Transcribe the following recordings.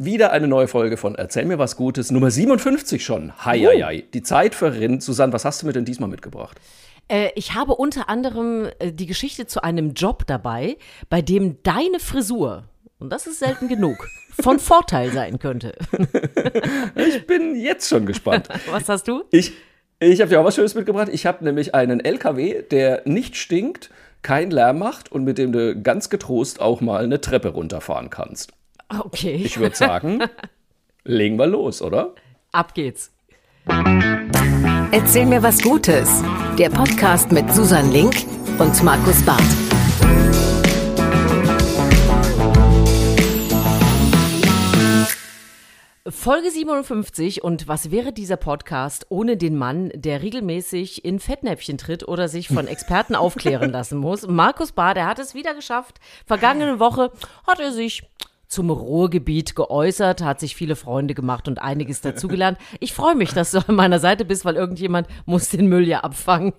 Wieder eine neue Folge von Erzähl mir was Gutes, Nummer 57 schon. Hi, hi, hi. Die Zeit verrinnt. Susanne, was hast du mir denn diesmal mitgebracht? Äh, ich habe unter anderem äh, die Geschichte zu einem Job dabei, bei dem deine Frisur, und das ist selten genug, von Vorteil sein könnte. ich bin jetzt schon gespannt. Was hast du? Ich, ich habe dir auch was Schönes mitgebracht. Ich habe nämlich einen LKW, der nicht stinkt, keinen Lärm macht und mit dem du ganz getrost auch mal eine Treppe runterfahren kannst. Okay. Ich würde sagen, legen wir los, oder? Ab geht's. Erzähl mir was Gutes. Der Podcast mit Susan Link und Markus Barth. Folge 57 und was wäre dieser Podcast ohne den Mann, der regelmäßig in Fettnäpfchen tritt oder sich von Experten aufklären lassen muss? Markus Bahr, der hat es wieder geschafft. Vergangene Woche hat er sich zum Ruhrgebiet geäußert, hat sich viele Freunde gemacht und einiges dazugelernt. Ich freue mich, dass du an meiner Seite bist, weil irgendjemand muss den Müll ja abfangen,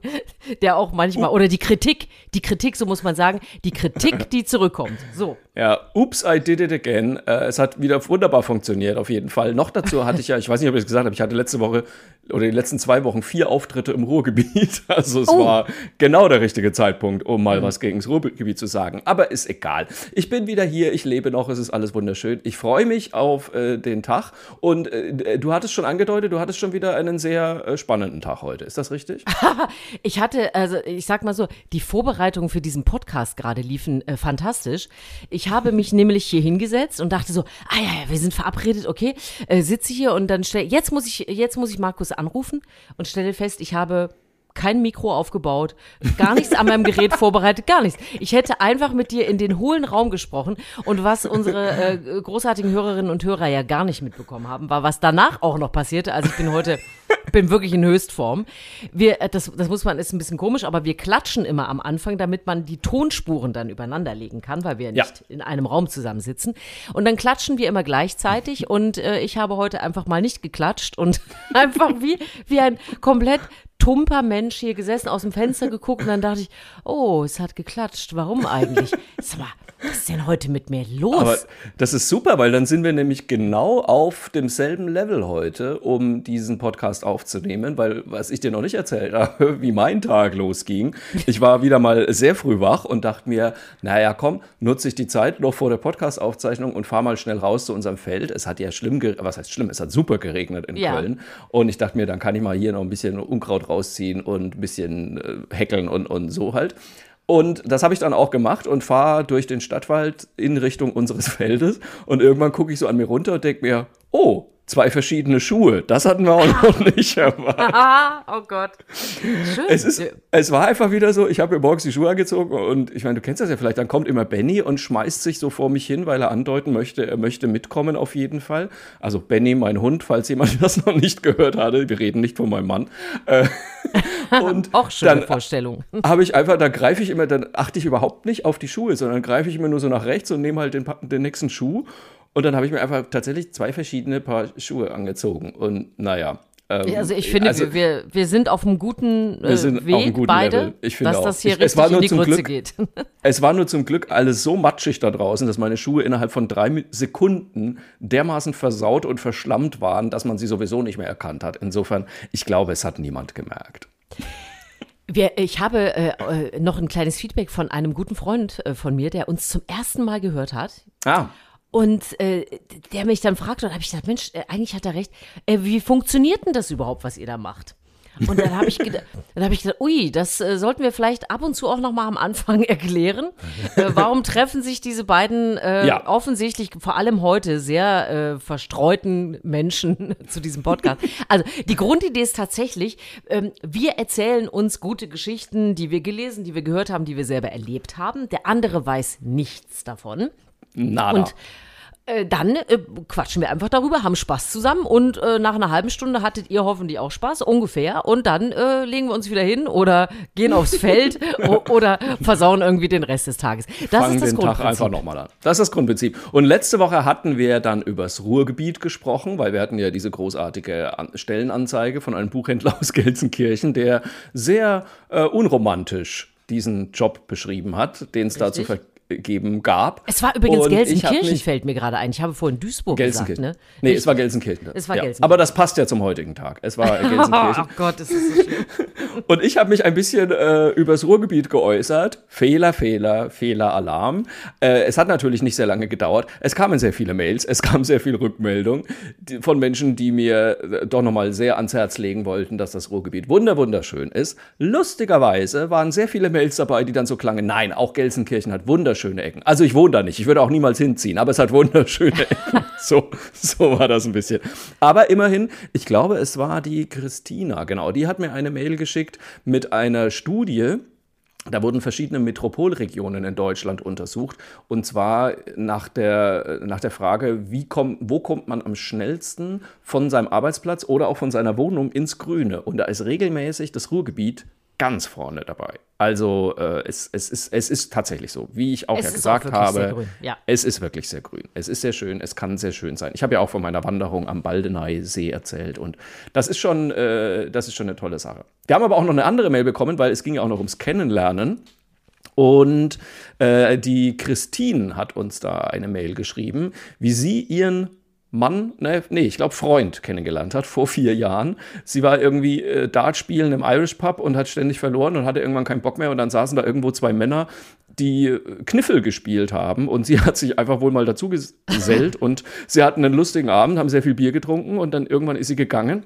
der auch manchmal, oder die Kritik, die Kritik, so muss man sagen, die Kritik, die zurückkommt. So. Ja, oops, I did it again. Äh, es hat wieder wunderbar funktioniert, auf jeden Fall. Noch dazu hatte ich ja, ich weiß nicht, ob ich es gesagt habe, ich hatte letzte Woche oder die letzten zwei Wochen vier Auftritte im Ruhrgebiet. Also es oh. war genau der richtige Zeitpunkt, um mal mhm. was gegen das Ruhrgebiet zu sagen. Aber ist egal. Ich bin wieder hier, ich lebe noch, es ist alles wunderschön. Ich freue mich auf äh, den Tag. Und äh, du hattest schon angedeutet, du hattest schon wieder einen sehr äh, spannenden Tag heute. Ist das richtig? ich hatte, also ich sag mal so, die Vorbereitungen für diesen Podcast gerade liefen äh, fantastisch. Ich habe mich nämlich hier hingesetzt und dachte so, ah ja, ja wir sind verabredet, okay, äh, sitze hier und dann stell, jetzt muss ich, jetzt muss ich Markus anrufen und stelle fest, ich habe kein Mikro aufgebaut, gar nichts an meinem Gerät vorbereitet, gar nichts. Ich hätte einfach mit dir in den hohlen Raum gesprochen und was unsere äh, großartigen Hörerinnen und Hörer ja gar nicht mitbekommen haben, war, was danach auch noch passierte. Also ich bin heute, bin wirklich in Höchstform. Wir, äh, das, das muss man, ist ein bisschen komisch, aber wir klatschen immer am Anfang, damit man die Tonspuren dann übereinander legen kann, weil wir ja. nicht in einem Raum zusammensitzen. Und dann klatschen wir immer gleichzeitig und äh, ich habe heute einfach mal nicht geklatscht und einfach wie, wie ein komplett tumper Mensch hier gesessen, aus dem Fenster geguckt und dann dachte ich, oh, es hat geklatscht. Warum eigentlich? Sag mal, was ist denn heute mit mir los? Aber das ist super, weil dann sind wir nämlich genau auf demselben Level heute, um diesen Podcast aufzunehmen, weil was ich dir noch nicht erzählt habe, wie mein Tag losging. Ich war wieder mal sehr früh wach und dachte mir, naja, komm, nutze ich die Zeit noch vor der Podcast-Aufzeichnung und fahr mal schnell raus zu unserem Feld. Es hat ja schlimm, was heißt schlimm, es hat super geregnet in ja. Köln. Und ich dachte mir, dann kann ich mal hier noch ein bisschen Unkraut rausziehen und ein bisschen äh, häckeln und, und so halt. Und das habe ich dann auch gemacht und fahre durch den Stadtwald in Richtung unseres Feldes. Und irgendwann gucke ich so an mir runter und denke mir, oh, zwei verschiedene Schuhe. Das hatten wir auch noch nicht erwartet. oh Gott. Schön. Es, ist, es war einfach wieder so, ich habe mir morgens die Schuhe angezogen und ich meine, du kennst das ja vielleicht, dann kommt immer Benny und schmeißt sich so vor mich hin, weil er andeuten möchte, er möchte mitkommen auf jeden Fall. Also Benny, mein Hund, falls jemand das noch nicht gehört hatte, wir reden nicht von meinem Mann. Äh, und auch schöne Vorstellung. Habe ich einfach, da greife ich immer, dann achte ich überhaupt nicht auf die Schuhe, sondern greife ich immer nur so nach rechts und nehme halt den, den nächsten Schuh und dann habe ich mir einfach tatsächlich zwei verschiedene Paar Schuhe angezogen. Und naja. Ähm, also ich finde, also, wir, wir sind auf einem guten äh, Weg, guten beide, Level. Ich finde dass auch. das hier ich, richtig in die Grütze Glück, geht. es war nur zum Glück alles so matschig da draußen, dass meine Schuhe innerhalb von drei Sekunden dermaßen versaut und verschlammt waren, dass man sie sowieso nicht mehr erkannt hat. Insofern, ich glaube, es hat niemand gemerkt. Wir, ich habe äh, äh noch ein kleines Feedback von einem guten Freund äh, von mir, der uns zum ersten Mal gehört hat. Ah. Und äh, der mich dann fragte, und habe ich gedacht, Mensch, äh, eigentlich hat er recht. Äh, wie funktioniert denn das überhaupt, was ihr da macht? Und dann habe ich, dann hab ich gedacht, ui, das äh, sollten wir vielleicht ab und zu auch noch mal am Anfang erklären. Äh, warum treffen sich diese beiden äh, ja. offensichtlich, vor allem heute, sehr äh, verstreuten Menschen zu diesem Podcast? Also die Grundidee ist tatsächlich, ähm, wir erzählen uns gute Geschichten, die wir gelesen, die wir gehört haben, die wir selber erlebt haben. Der andere weiß nichts davon. Nada. Und äh, dann äh, quatschen wir einfach darüber, haben Spaß zusammen und äh, nach einer halben Stunde hattet ihr hoffentlich auch Spaß, ungefähr. Und dann äh, legen wir uns wieder hin oder gehen aufs Feld oder versauen irgendwie den Rest des Tages. Das Fangen ist das den Tag einfach nochmal an. Das ist das Grundprinzip. Und letzte Woche hatten wir dann übers Ruhrgebiet gesprochen, weil wir hatten ja diese großartige Stellenanzeige von einem Buchhändler aus Gelsenkirchen, der sehr äh, unromantisch diesen Job beschrieben hat, den es da zu ver geben gab. Es war übrigens Und Gelsenkirchen, mich- fällt mir gerade ein. Ich habe vorhin Duisburg Gelsenkirchen. gesagt, ne? Nee, es war Gelsenkirchen. Es war ja. Gelsenkirchen. Aber das passt ja zum heutigen Tag. Es war Gelsenkirchen. Oh Gott, das ist so schön. Und ich habe mich ein bisschen äh, übers Ruhrgebiet geäußert. Fehler, Fehler, Fehler, Alarm. Äh, es hat natürlich nicht sehr lange gedauert. Es kamen sehr viele Mails, es kam sehr viel Rückmeldung von Menschen, die mir äh, doch nochmal sehr ans Herz legen wollten, dass das Ruhrgebiet wunder wunderschön ist. Lustigerweise waren sehr viele Mails dabei, die dann so klangen, nein, auch Gelsenkirchen hat wunderschöne Ecken. Also ich wohne da nicht, ich würde auch niemals hinziehen, aber es hat wunderschöne Ecken. So, so war das ein bisschen. Aber immerhin, ich glaube, es war die Christina, genau, die hat mir eine Mail geschickt mit einer Studie, da wurden verschiedene Metropolregionen in Deutschland untersucht. Und zwar nach der, nach der Frage, wie kommt, wo kommt man am schnellsten von seinem Arbeitsplatz oder auch von seiner Wohnung ins Grüne? Und da ist regelmäßig das Ruhrgebiet ganz vorne dabei. Also äh, es, es, ist, es ist tatsächlich so, wie ich auch Es ja gesagt auch habe. ja. Es ist wirklich sehr grün. Es ist sehr schön. Es kann sehr schön sein. Ich habe ja auch von meiner Wanderung am Baldeneysee erzählt und das ist schon, äh, das ist schon eine tolle Sache. Wir haben aber auch noch eine andere Mail bekommen, weil es ging ja auch noch ums Kennenlernen. Und äh, die Christine hat uns da eine Mail geschrieben, wie sie ihren Mann, ne, nee, ich glaube Freund kennengelernt hat vor vier Jahren. Sie war irgendwie äh, Dart spielen im Irish Pub und hat ständig verloren und hatte irgendwann keinen Bock mehr und dann saßen da irgendwo zwei Männer, die äh, Kniffel gespielt haben und sie hat sich einfach wohl mal dazu ges- gesellt und sie hatten einen lustigen Abend, haben sehr viel Bier getrunken und dann irgendwann ist sie gegangen.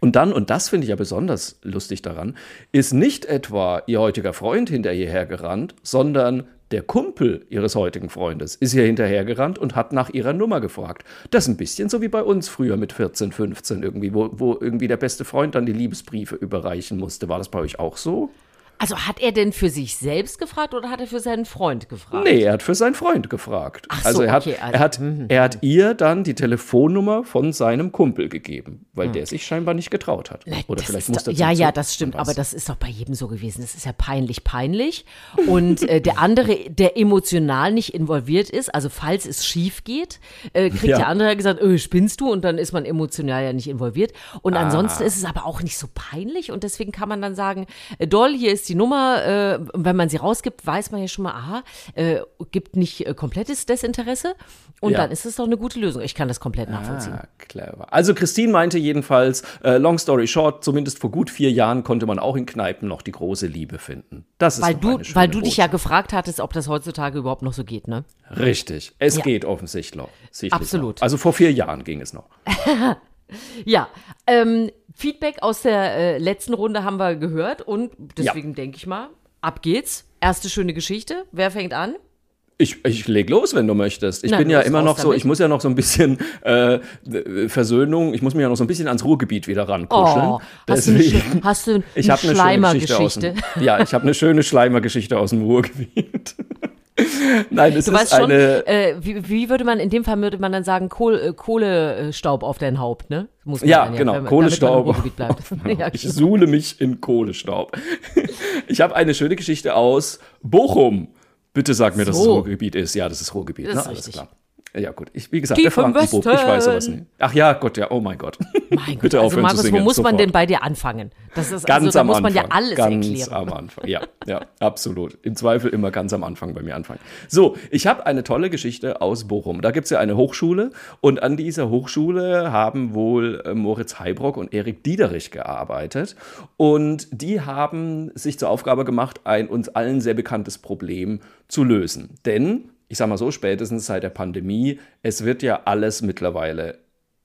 Und dann, und das finde ich ja besonders lustig daran, ist nicht etwa ihr heutiger Freund hinter ihr hergerannt, sondern der Kumpel ihres heutigen Freundes ist ihr hinterhergerannt und hat nach ihrer Nummer gefragt. Das ist ein bisschen so wie bei uns früher mit 14, 15 irgendwie, wo, wo irgendwie der beste Freund dann die Liebesbriefe überreichen musste. War das bei euch auch so? Also hat er denn für sich selbst gefragt oder hat er für seinen Freund gefragt? Nee, er hat für seinen Freund gefragt. Ach so, also, er hat, okay, also- er, hat, er hat ihr dann die Telefonnummer von seinem Kumpel gegeben, weil der sich scheinbar nicht getraut hat. Na, Oder das vielleicht musste doch, Ja, ja, das stimmt, aber das ist doch bei jedem so gewesen. Das ist ja peinlich, peinlich. Und äh, der andere, der emotional nicht involviert ist, also falls es schief geht, äh, kriegt Ja. der andere gesagt, öh, spinnst du? Und dann ist man emotional ja nicht involviert. Und Ah. ansonsten ist es aber auch nicht so peinlich und deswegen kann man dann sagen, äh, Doll, hier ist die Nummer. Äh, wenn man sie rausgibt, weiß man ja schon mal, aha, äh, gibt nicht äh, komplettes Desinteresse. Und Ja. dann ist es doch eine gute Lösung. Ich kann das komplett nachvollziehen. Ah, clever. Also Christine meinte jedenfalls, äh, long story short, zumindest vor gut vier Jahren konnte man auch in Kneipen noch die große Liebe finden. Das ist Weil du, weil du dich ja gefragt hattest, ob das heutzutage überhaupt noch so geht, ne? Richtig. Es Ja. geht offensichtlich noch. Absolut. Noch. Also vor vier Jahren ging es noch. Ja, ähm, Feedback aus der äh, letzten Runde haben wir gehört und deswegen denke ich mal, ab geht's. Erste schöne Geschichte. Wer fängt an? Ich, ich leg los, wenn du möchtest. Ich Na, bin ja immer noch so, damit. ich muss ja noch so ein bisschen äh, Versöhnung, ich muss mich ja noch so ein bisschen ans Ruhrgebiet wieder rankuscheln. Oh, hast du eine, hast du eine ich Schleimergeschichte? Ja, ich habe eine schöne Schleimergeschichte aus dem Ruhrgebiet. Nein, es Du ist weißt schon, eine äh, wie, wie würde man, in dem Fall würde man dann sagen, Kohl, äh, Kohlestaub auf dein Haupt, ne? Muss man Ja, dann genau, wenn man- Kohlestaub. Ja, Ich genau. suhle mich in Kohlestaub. Ich habe eine schöne Geschichte aus Bochum. Bitte sag mir, dass es So. Ruhrgebiet ist. Ja, das ist Ruhrgebiet. Das ne? ist Alles richtig. klar. Ja, gut. Ich, wie gesagt, Tief der Frankenbub, ich weiß sowas nicht. Ach ja, Gott, ja, oh mein Gott. Mein Gott, Bitte also aufhören Markus, zu singen. wo muss man sofort. denn bei dir anfangen? Das ist, Ganz also, da am muss Anfang. man ja alles ganz erklären. am Anfang. Ja, ja, absolut. Im Zweifel immer ganz am Anfang bei mir anfangen. So, ich habe eine tolle Geschichte aus Bochum. Da gibt es ja eine Hochschule und an dieser Hochschule haben wohl äh, Moritz Heibrock und Erik Diederich gearbeitet. Und die haben sich zur Aufgabe gemacht, ein uns allen sehr bekanntes Problem zu lösen. Denn, ich sage mal so, spätestens seit der Pandemie, es wird ja alles mittlerweile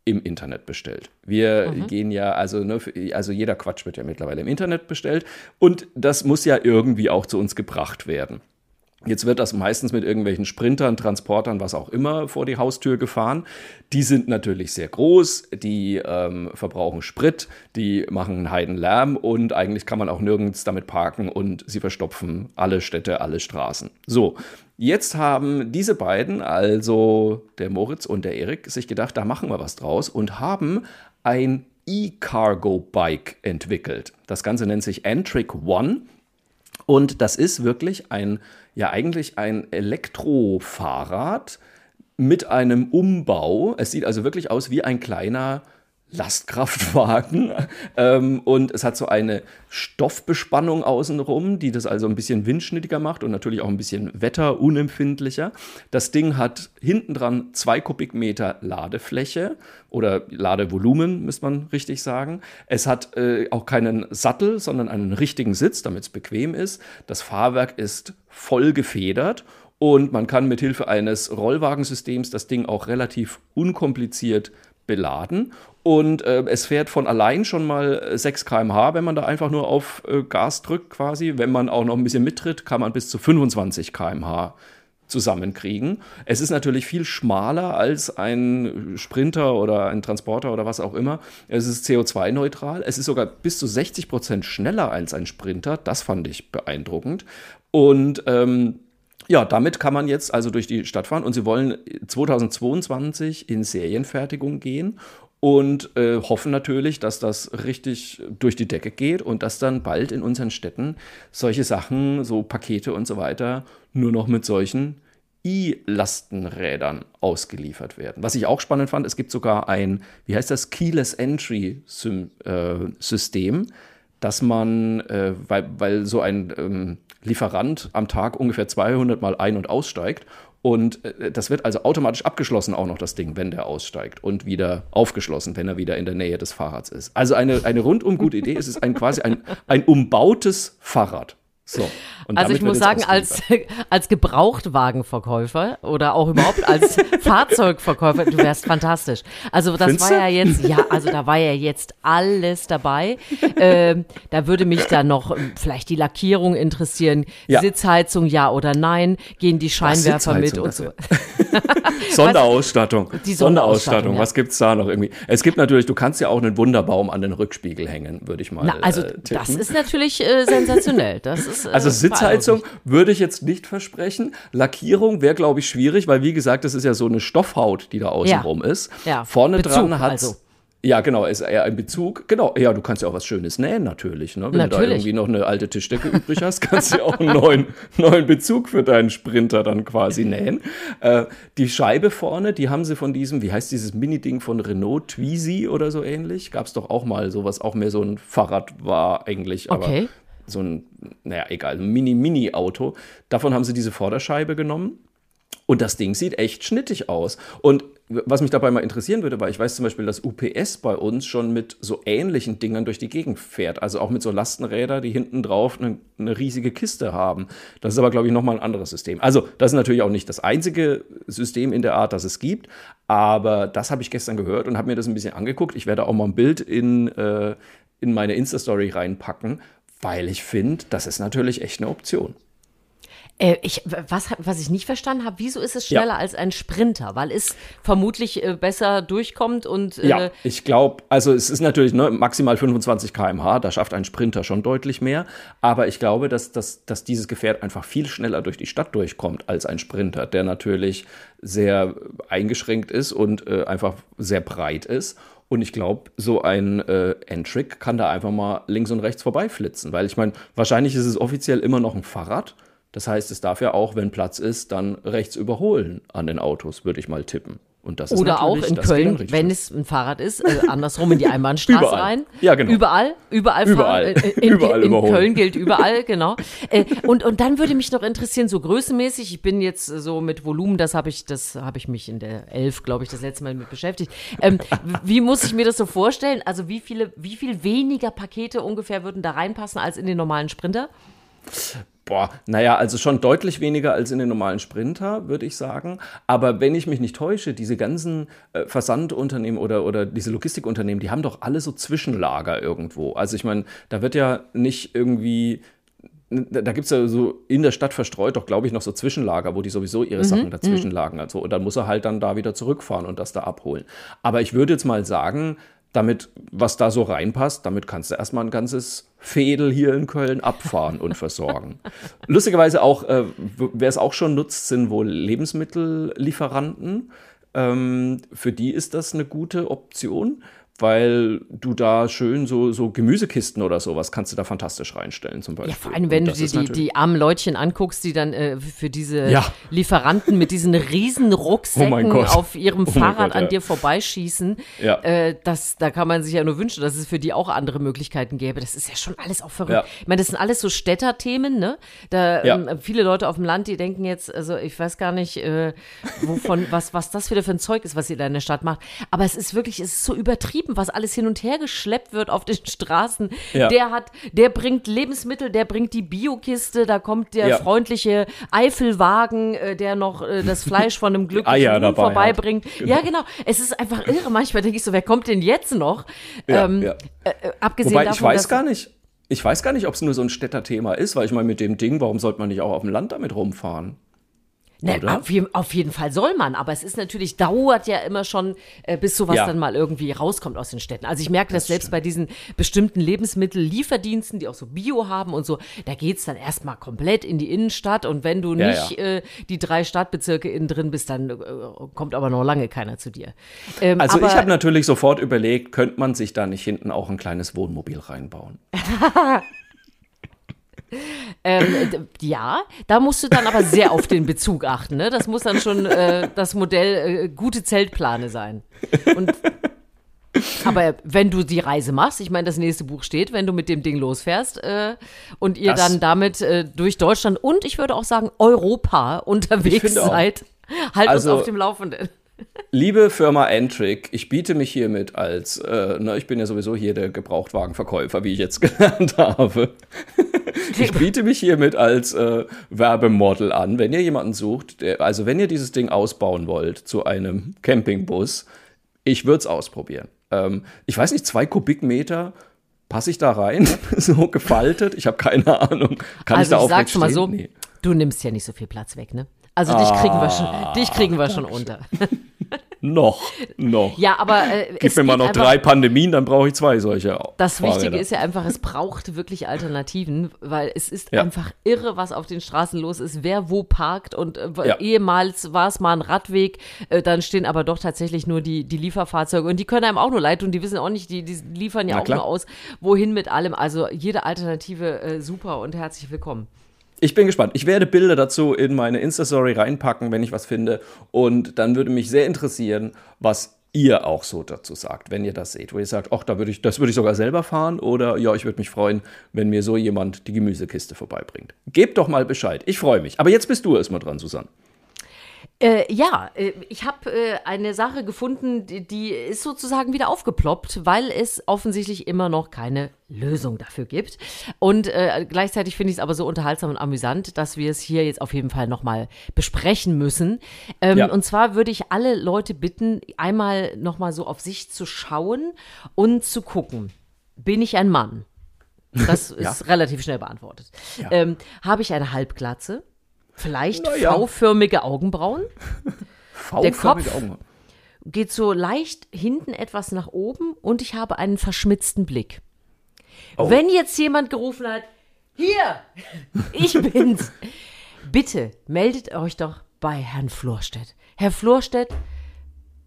im Internet bestellt. Wir gehen ja, also, ne, also jeder Quatsch wird ja mittlerweile im Internet bestellt und das muss ja irgendwie auch zu uns gebracht werden. Jetzt wird das meistens mit irgendwelchen Sprintern, Transportern, was auch immer, vor die Haustür gefahren. Die sind natürlich sehr groß, die ähm, verbrauchen Sprit, die machen einen Heidenlärm und eigentlich kann man auch nirgends damit parken und sie verstopfen alle Städte, alle Straßen. So, jetzt haben diese beiden, also der Moritz und der Erik, sich gedacht, da machen wir was draus und haben ein E-Cargo-Bike entwickelt. Das Ganze nennt sich Entric One. Und das ist wirklich ein, ja eigentlich ein Elektrofahrrad mit einem Umbau. Es sieht also wirklich aus wie ein kleiner Lastkraftwagen. ähm, und es hat so eine Stoffbespannung außenrum, die das also ein bisschen windschnittiger macht und natürlich auch ein bisschen wetterunempfindlicher. Das Ding hat hinten dran zwei Kubikmeter Ladefläche oder Ladevolumen, müsste man richtig sagen. Es hat äh, auch keinen Sattel, sondern einen richtigen Sitz, damit es bequem ist. Das Fahrwerk ist voll gefedert und man kann mit Hilfe eines Rollwagensystems das Ding auch relativ unkompliziert beladen. Und äh, es fährt von allein schon mal 6 km/h, wenn man da einfach nur auf äh, Gas drückt quasi. Wenn man auch noch ein bisschen mittritt, kann man bis zu 25 km/h zusammenkriegen. Es ist natürlich viel schmaler als ein Sprinter oder ein Transporter oder was auch immer. Es ist CO2-neutral. Es ist sogar bis zu 60 Prozent schneller als ein Sprinter. Das fand ich beeindruckend. Und ähm, ja, damit kann man jetzt also durch die Stadt fahren und sie wollen 2022 in Serienfertigung gehen und äh, hoffen natürlich, dass das richtig durch die Decke geht und dass dann bald in unseren Städten solche Sachen, so Pakete und so weiter, nur noch mit solchen E-Lastenrädern ausgeliefert werden. Was ich auch spannend fand, es gibt sogar ein, wie heißt das, Keyless Entry äh, System, dass man, äh, weil, weil so ein ähm, Lieferant am Tag ungefähr 200 Mal ein- und aussteigt. Und äh, das wird also automatisch abgeschlossen, auch noch das Ding, wenn der aussteigt und wieder aufgeschlossen, wenn er wieder in der Nähe des Fahrrads ist. Also eine, eine rundum gute Idee. Es ist ein, quasi ein, ein umbautes Fahrrad. So. also ich muss sagen, als, als Gebrauchtwagenverkäufer oder auch überhaupt als Fahrzeugverkäufer, du wärst fantastisch. Also das Findest war ja jetzt, ja, also da war ja jetzt alles dabei. Ähm, da würde mich dann noch ähm, vielleicht die Lackierung interessieren, ja. Sitzheizung ja oder nein, gehen die Scheinwerfer mit und so. Sonderausstattung. Die Sonderausstattung, Sonderausstattung. Ja. was gibt's da noch irgendwie? Es gibt natürlich, du kannst ja auch einen Wunderbaum an den Rückspiegel hängen, würde ich mal Na, Also äh, das ist natürlich äh, sensationell. Das ist, äh, also Sitzheizung würde ich jetzt nicht versprechen. Lackierung wäre, glaube ich, schwierig, weil wie gesagt, das ist ja so eine Stoffhaut, die da außenrum ja. ist. Ja. Vorne Bezug, dran hat also. Ja, genau, ist eher ein Bezug. Genau, ja, du kannst ja auch was Schönes nähen, natürlich. Ne? Wenn natürlich. du da irgendwie noch eine alte Tischdecke übrig hast, kannst du ja auch einen neuen, neuen Bezug für deinen Sprinter dann quasi nähen. Äh, die Scheibe vorne, die haben sie von diesem, wie heißt dieses Mini-Ding von Renault, Twizy oder so ähnlich? Gab es doch auch mal sowas, auch mehr so ein Fahrrad war eigentlich, aber okay. So ein, naja, egal, ein Mini-Mini-Auto. Davon haben sie diese Vorderscheibe genommen. Und das Ding sieht echt schnittig aus. Und was mich dabei mal interessieren würde, weil ich weiß zum Beispiel, dass UPS bei uns schon mit so ähnlichen Dingern durch die Gegend fährt. Also auch mit so Lastenrädern, die hinten drauf eine, eine riesige Kiste haben. Das ist aber, glaube ich, nochmal ein anderes System. Also, das ist natürlich auch nicht das einzige System in der Art, das es gibt. Aber das habe ich gestern gehört und habe mir das ein bisschen angeguckt. Ich werde auch mal ein Bild in, äh, in meine Insta-Story reinpacken, weil ich finde, das ist natürlich echt eine Option. Äh, ich, was, was ich nicht verstanden habe, wieso ist es schneller ja. als ein Sprinter? Weil es vermutlich äh, besser durchkommt und. Äh ja, ich glaube, also es ist natürlich ne, maximal 25 km/h, da schafft ein Sprinter schon deutlich mehr. Aber ich glaube, dass, dass, dass dieses Gefährt einfach viel schneller durch die Stadt durchkommt als ein Sprinter, der natürlich sehr eingeschränkt ist und äh, einfach sehr breit ist. Und ich glaube, so ein äh, N-Trick kann da einfach mal links und rechts vorbeiflitzen. Weil ich meine, wahrscheinlich ist es offiziell immer noch ein Fahrrad. Das heißt, es darf ja auch, wenn Platz ist, dann rechts überholen an den Autos, würde ich mal tippen. Und das Oder auch in Köln, wenn es ein Fahrrad ist, äh, andersrum in die Einbahnstraße überall. rein. Ja, genau. Überall, überall, überall. fahren. Äh, in, überall in, in Köln gilt überall, genau. Äh, und, und dann würde mich noch interessieren, so größenmäßig, ich bin jetzt so mit Volumen, das habe ich, das habe ich mich in der Elf, glaube ich, das letzte Mal mit beschäftigt. Ähm, wie muss ich mir das so vorstellen? Also wie viele, wie viel weniger Pakete ungefähr würden da reinpassen als in den normalen Sprinter? Boah, naja, also schon deutlich weniger als in den normalen Sprinter, würde ich sagen. Aber wenn ich mich nicht täusche, diese ganzen äh, Versandunternehmen oder, oder diese Logistikunternehmen, die haben doch alle so Zwischenlager irgendwo. Also ich meine, da wird ja nicht irgendwie da gibt es ja so in der Stadt verstreut doch, glaube ich, noch so Zwischenlager, wo die sowieso ihre mhm. Sachen dazwischen mhm. lagen. Also, und dann muss er halt dann da wieder zurückfahren und das da abholen. Aber ich würde jetzt mal sagen, damit, was da so reinpasst, damit kannst du erstmal ein ganzes Fädel hier in Köln abfahren und versorgen. Lustigerweise auch, äh, wer es auch schon nutzt, sind wohl Lebensmittellieferanten. Ähm, für die ist das eine gute Option, weil du da schön so, so Gemüsekisten oder sowas kannst du da fantastisch reinstellen zum Beispiel. Ja, vor allem, wenn du dir die, die armen Leutchen anguckst, die dann äh, für diese Ja. Lieferanten mit diesen riesen Rucksäcken Oh mein Gott. auf ihrem Oh Fahrrad Gott, an ja. dir vorbeischießen, Ja. äh, das, da kann man sich ja nur wünschen, dass es für die auch andere Möglichkeiten gäbe. Das ist ja schon alles auch verrückt. Ja. Ich meine, das sind alles so Städterthemen, ne? Da ähm, viele Leute auf dem Land, die denken jetzt, also ich weiß gar nicht, äh, wovon, was, was das wieder für ein Zeug ist, was ihr da in der Stadt macht. Aber es ist wirklich, es ist so übertrieben, was alles hin und her geschleppt wird auf den Straßen. Ja. Der hat, der bringt Lebensmittel, der bringt die Biokiste, da kommt der Ja. freundliche Eifelwagen, äh, der noch äh, das Fleisch von einem glücklichen Huhn vorbeibringt. Ja, genau. Es ist einfach irre. Manchmal denke ich so, wer kommt denn jetzt noch? Ja, ähm. Äh, äh, abgesehen Wobei davon, ich weiß gar nicht, ich weiß gar nicht, ob es nur so ein Städterthema ist, weil ich meine, mit dem Ding, warum sollte man nicht auch auf dem Land damit rumfahren? Ne, auf, jeden, auf jeden Fall soll man, aber es ist natürlich, dauert ja immer schon, äh, bis sowas Ja. dann mal irgendwie rauskommt aus den Städten. Also ich merke das, selbst bei diesen bestimmten Lebensmittellieferdiensten, die auch so Bio haben und so, da geht's dann erstmal komplett in die Innenstadt und wenn du Ja, nicht ja. Äh, die drei Stadtbezirke innen drin bist, dann äh, kommt aber noch lange keiner zu dir. Ähm, Also ich habe natürlich sofort überlegt, könnte man sich da nicht hinten auch ein kleines Wohnmobil reinbauen? Ähm, ja, da musst du dann aber sehr auf den Bezug achten. Ne? Das muss dann schon äh, das Modell äh, gute Zeltplane sein. Und, aber wenn du die Reise machst, ich meine, das nächste Buch steht, wenn du mit dem Ding losfährst äh, und ihr Das- dann damit äh, durch Deutschland und ich würde auch sagen Europa unterwegs seid, halt Also- uns auf dem Laufenden. Liebe Firma Entric, ich biete mich hiermit als, äh, ne, ich bin ja sowieso hier der Gebrauchtwagenverkäufer, wie ich jetzt gelernt habe. Ich biete mich hiermit als äh, Werbemodel an, wenn ihr jemanden sucht, der, also wenn ihr dieses Ding ausbauen wollt zu einem Campingbus, ich würde es ausprobieren. Ähm, ich weiß nicht, zwei Kubikmeter, passe ich da rein? so gefaltet? Ich habe keine Ahnung. Kann ich also da ich sag's aufrecht mal so, Nee. du nimmst ja nicht so viel Platz weg, ne? Also dich kriegen wir schon, Ah, dich kriegen wir schon unter. Noch, noch. Ja, aber äh, Gib mir mal noch einfach- drei Pandemien, dann brauche ich zwei solche. Das Fahrräder. Wichtige ist ja einfach, es braucht wirklich Alternativen, weil es ist Ja. einfach irre, was auf den Straßen los ist, wer wo parkt und äh, Ja. ehemals war es mal ein Radweg, äh, dann stehen aber doch tatsächlich nur die, die Lieferfahrzeuge und die können einem auch nur leid tun, die wissen auch nicht, die, die liefern ja Na auch klar. nur aus, wohin mit allem. Also jede Alternative äh, super und herzlich willkommen. Ich bin gespannt. Ich werde Bilder dazu in meine Insta-Story reinpacken, wenn ich was finde. Und dann würde mich sehr interessieren, was ihr auch so dazu sagt, wenn ihr das seht. Wo ihr sagt, ach, da würde ich, das würde ich sogar selber fahren. Oder ja, ich würde mich freuen, wenn mir so jemand die Gemüsekiste vorbeibringt. Gebt doch mal Bescheid. Ich freue mich. Aber jetzt bist du erstmal dran, Susanne. Äh, ja, äh, ich habe äh, eine Sache gefunden, die, die ist sozusagen wieder aufgeploppt, weil es offensichtlich immer noch keine Lösung dafür gibt. Und äh, gleichzeitig finde ich es aber so unterhaltsam und amüsant, dass wir es hier jetzt auf jeden Fall nochmal besprechen müssen. Ähm, Ja. Und zwar würde ich alle Leute bitten, einmal nochmal so auf sich zu schauen und zu gucken. Bin ich ein Mann? Das ist relativ schnell beantwortet. Ähm, Habe ich eine Halbglatze? Vielleicht Na ja. V-förmige Augenbrauen? Der V-förmige Kopf- Augen. geht so leicht hinten etwas nach oben und ich habe einen verschmitzten Blick. Oh. Wenn jetzt jemand gerufen hat, hier, ich bin's, bitte meldet euch doch bei Herrn Florstedt. Herr Florstedt,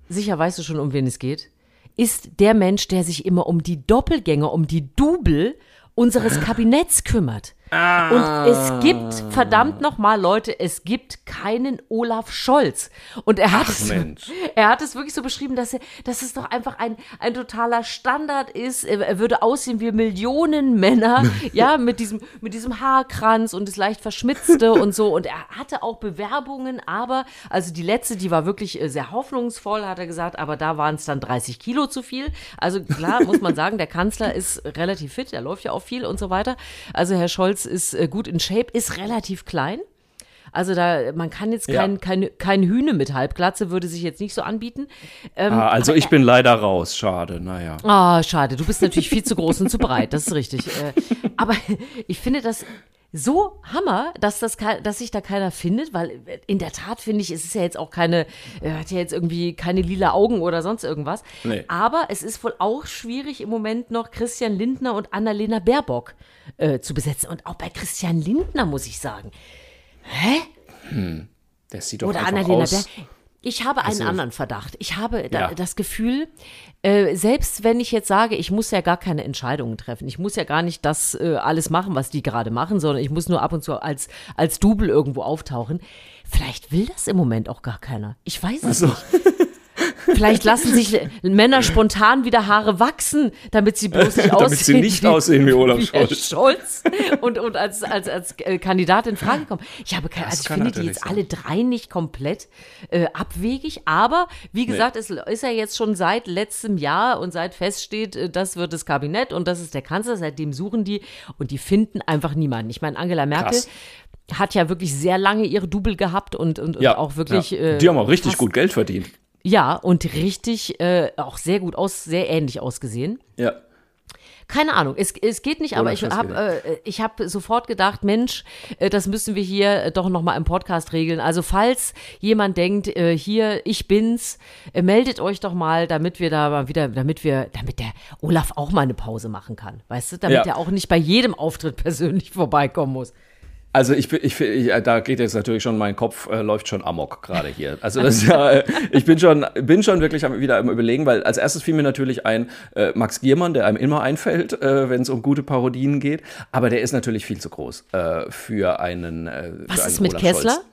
sicher weißt du schon, um wen es geht, ist der Mensch, der sich immer um die Doppelgänger, um die Double unseres Kabinetts kümmert. Und es gibt, verdammt nochmal, Leute, es gibt keinen Olaf Scholz. Und er hat, es, Mensch. er hat es wirklich so beschrieben, dass, er, dass es doch einfach ein, ein totaler Standard ist. Er, er würde aussehen wie Millionen Männer, ja, mit diesem, mit diesem Haarkranz und das leicht verschmitzte und so. Und er hatte auch Bewerbungen, aber, also die letzte, die war wirklich äh, sehr hoffnungsvoll, hat er gesagt, aber da waren es dann 30 Kilo zu viel. Also klar, muss man sagen, der Kanzler ist relativ fit, er läuft ja auch viel und so weiter. Also Herr Scholz ist äh, gut in Shape, ist relativ klein. Also da, man kann jetzt Ja. kein, kein, kein Hühne mit Halbglatze, würde sich jetzt nicht so anbieten. Ähm, Ah, also ich bin leider raus. Schade, naja. Ah, schade. Du bist natürlich viel zu groß und zu breit. Das ist richtig. Äh, aber ich finde das so Hammer, dass, das, dass sich da keiner findet, weil in der Tat finde ich, es ist ja jetzt auch keine, er hat ja jetzt irgendwie keine lila Augen oder sonst irgendwas. Nee. Aber es ist wohl auch schwierig im Moment noch Christian Lindner und Annalena Baerbock äh, zu besetzen. Und auch bei Christian Lindner muss ich sagen. Hä? Der sieht doch Oder einfach Annalena aus. Baer. Ich habe einen Also- anderen Verdacht. Ich habe da, Ja. das Gefühl, äh, selbst wenn ich jetzt sage, ich muss ja gar keine Entscheidungen treffen, ich muss ja gar nicht das äh, alles machen, was die gerade machen, sondern ich muss nur ab und zu als, als Double irgendwo auftauchen. Vielleicht will das im Moment auch gar keiner. Ich weiß es nicht. Vielleicht lassen sich Männer spontan wieder Haare wachsen, damit sie bloß nicht Damit aussehen. sie nicht aussehen wie Olaf Scholz. Scholz und, und als, als, als äh, Kandidat in Frage kommen. Ich habe keine, also ich finde die jetzt sein. alle drei nicht komplett äh, abwegig, aber wie gesagt, es ist ja jetzt schon seit letztem Jahr und seit feststeht, äh, das wird das Kabinett und das ist der Kanzler, seitdem suchen die und die finden einfach niemanden. Ich meine, Angela Merkel Krass. hat ja wirklich sehr lange ihre Double gehabt und, und, und auch wirklich. Ja. Äh, Die haben auch richtig gut Geld verdient. Ja, und richtig äh, auch sehr gut aus, sehr ähnlich ausgesehen. Ja. Keine Ahnung, es, es geht nicht, aber Olaf ich habe äh, ich hab sofort gedacht, Mensch, äh, das müssen wir hier äh, doch nochmal im Podcast regeln. Also falls jemand denkt, äh, hier, ich bin's, äh, meldet euch doch mal, damit wir da mal wieder, damit wir, damit der Olaf auch mal eine Pause machen kann. Weißt du, damit Ja. er auch nicht bei jedem Auftritt persönlich vorbeikommen muss. Also ich, bin- ich, ich, äh, da geht jetzt natürlich schon, mein Kopf äh, läuft schon amok gerade hier. Also das ist ja, äh, ich bin schon, bin schon wirklich wieder am überlegen, weil als erstes fiel mir natürlich ein äh, Max Giermann, der einem immer einfällt, äh, wenn es um gute Parodien geht. Aber der ist natürlich viel zu groß äh, für einen. Äh, Was für ist einen mit Kessler? Scholz.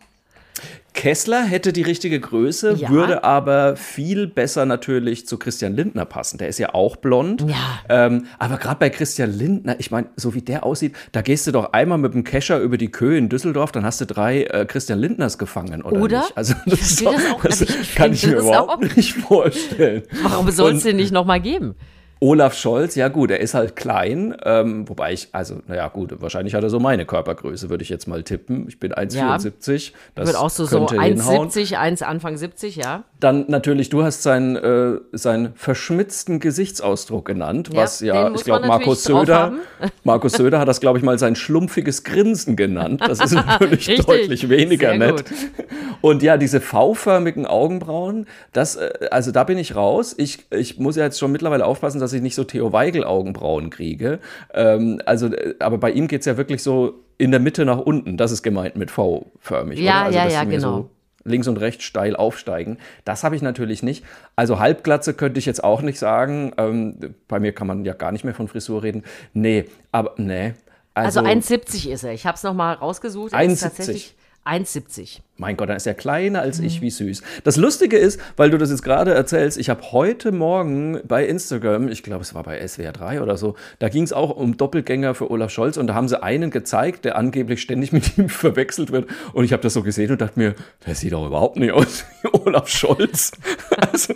Kessler hätte die richtige Größe, Ja. würde aber viel besser natürlich zu Christian Lindner passen. Der ist ja auch blond. Ja. Ähm, aber gerade bei Christian Lindner, ich meine, so wie der aussieht, da gehst du doch einmal mit dem Kescher über die Köhe in Düsseldorf, dann hast du drei äh, Christian Lindners gefangen, oder? Oder? Nicht? Also Ich das, verstehe doch, das auch das nicht. Ich kann ich mir überhaupt nicht vorstellen. Warum soll es den nicht nochmal geben? Olaf Scholz, ja gut, er ist halt klein, ähm, wobei ich, also, naja gut, wahrscheinlich hat er so meine Körpergröße, würde ich jetzt mal tippen. Ich bin 1,74. Das Wird auch so, so könnte hinhauen. 1,70, 1 Anfang 70, ja. Dann natürlich, du hast seinen, äh, seinen verschmitzten Gesichtsausdruck genannt, Ja, was ja, ich glaube, Markus Söder. Markus Söder hat das, glaube ich, mal sein schlumpfiges Grinsen genannt. Das ist natürlich Richtig. deutlich weniger Sehr nett. gut. Und ja, diese V-förmigen Augenbrauen, das, äh, also da bin ich raus. Ich, ich muss ja jetzt schon mittlerweile aufpassen, dass ich nicht so Theo Weigel-Augenbrauen kriege. Ähm, also, äh, aber bei ihm geht's ja wirklich so in der Mitte nach unten. Das ist gemeint mit V-förmig. Ja? Also, ja, ja, genau. So links und rechts steil aufsteigen. Das habe ich natürlich nicht. Also Halbglatze könnte ich jetzt auch nicht sagen. Ähm, bei mir kann man ja gar nicht mehr von Frisur reden. Nee, aber nee. Also, Also, 1,70 ist er. Ich habe es nochmal rausgesucht. Er ist 1,70. tatsächlich 1,70. Mein Gott, dann ist er kleiner als Mhm. ich, wie süß. Das Lustige ist, weil du das jetzt gerade erzählst, ich habe heute Morgen bei Instagram, ich glaube, es war bei SWR 3 oder so, da ging es auch um Doppelgänger für Olaf Scholz und da haben sie einen gezeigt, der angeblich ständig mit ihm verwechselt wird. Und ich habe das so gesehen und dachte mir, der sieht doch überhaupt nicht aus wie Olaf Scholz. Also,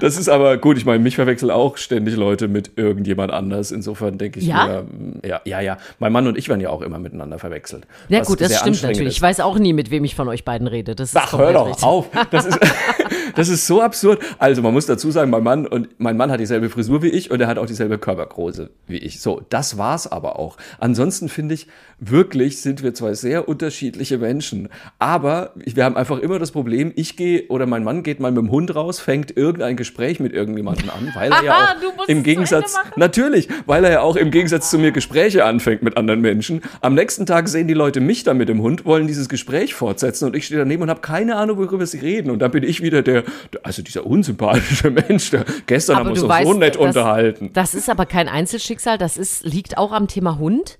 das ist aber gut, ich meine, mich verwechseln auch ständig Leute mit irgendjemand anders. Insofern denke ich Ja? mir, ja, ja, ja. Mein Mann und ich werden ja auch immer miteinander verwechselt. Ja gut, das stimmt natürlich. ist. Ich weiß auch nie, mit wem ich von euch beiden rede. Das ist Ach, hör doch richtig. auf. Das ist, das ist so absurd. Also, man muss dazu sagen, mein Mann und mein Mann hat dieselbe Frisur wie ich und er hat auch dieselbe Körpergröße wie ich. So, das war's aber auch. Ansonsten finde ich, wirklich sind wir zwei sehr unterschiedliche Menschen. Aber wir haben einfach immer das Problem, ich gehe oder mein Mann geht mal mit dem Hund raus, fängt irgendein Gespräch mit irgendjemandem an, weil er ja auch im Gegensatz, natürlich, weil er ja auch im Gegensatz zu mir Gespräche anfängt mit anderen Menschen. Am nächsten Tag sehen die Leute mich da mit dem Hund, wollen dieses Gespräch fortsetzen und ich stehe daneben und habe keine Ahnung, worüber sie reden. Und dann bin ich wieder der, also dieser unsympathische Mensch, der gestern haben wir uns doch so weißt, nett das- unterhalten. Das ist aber kein Einzelschicksal, das ist, liegt auch am Thema Hund.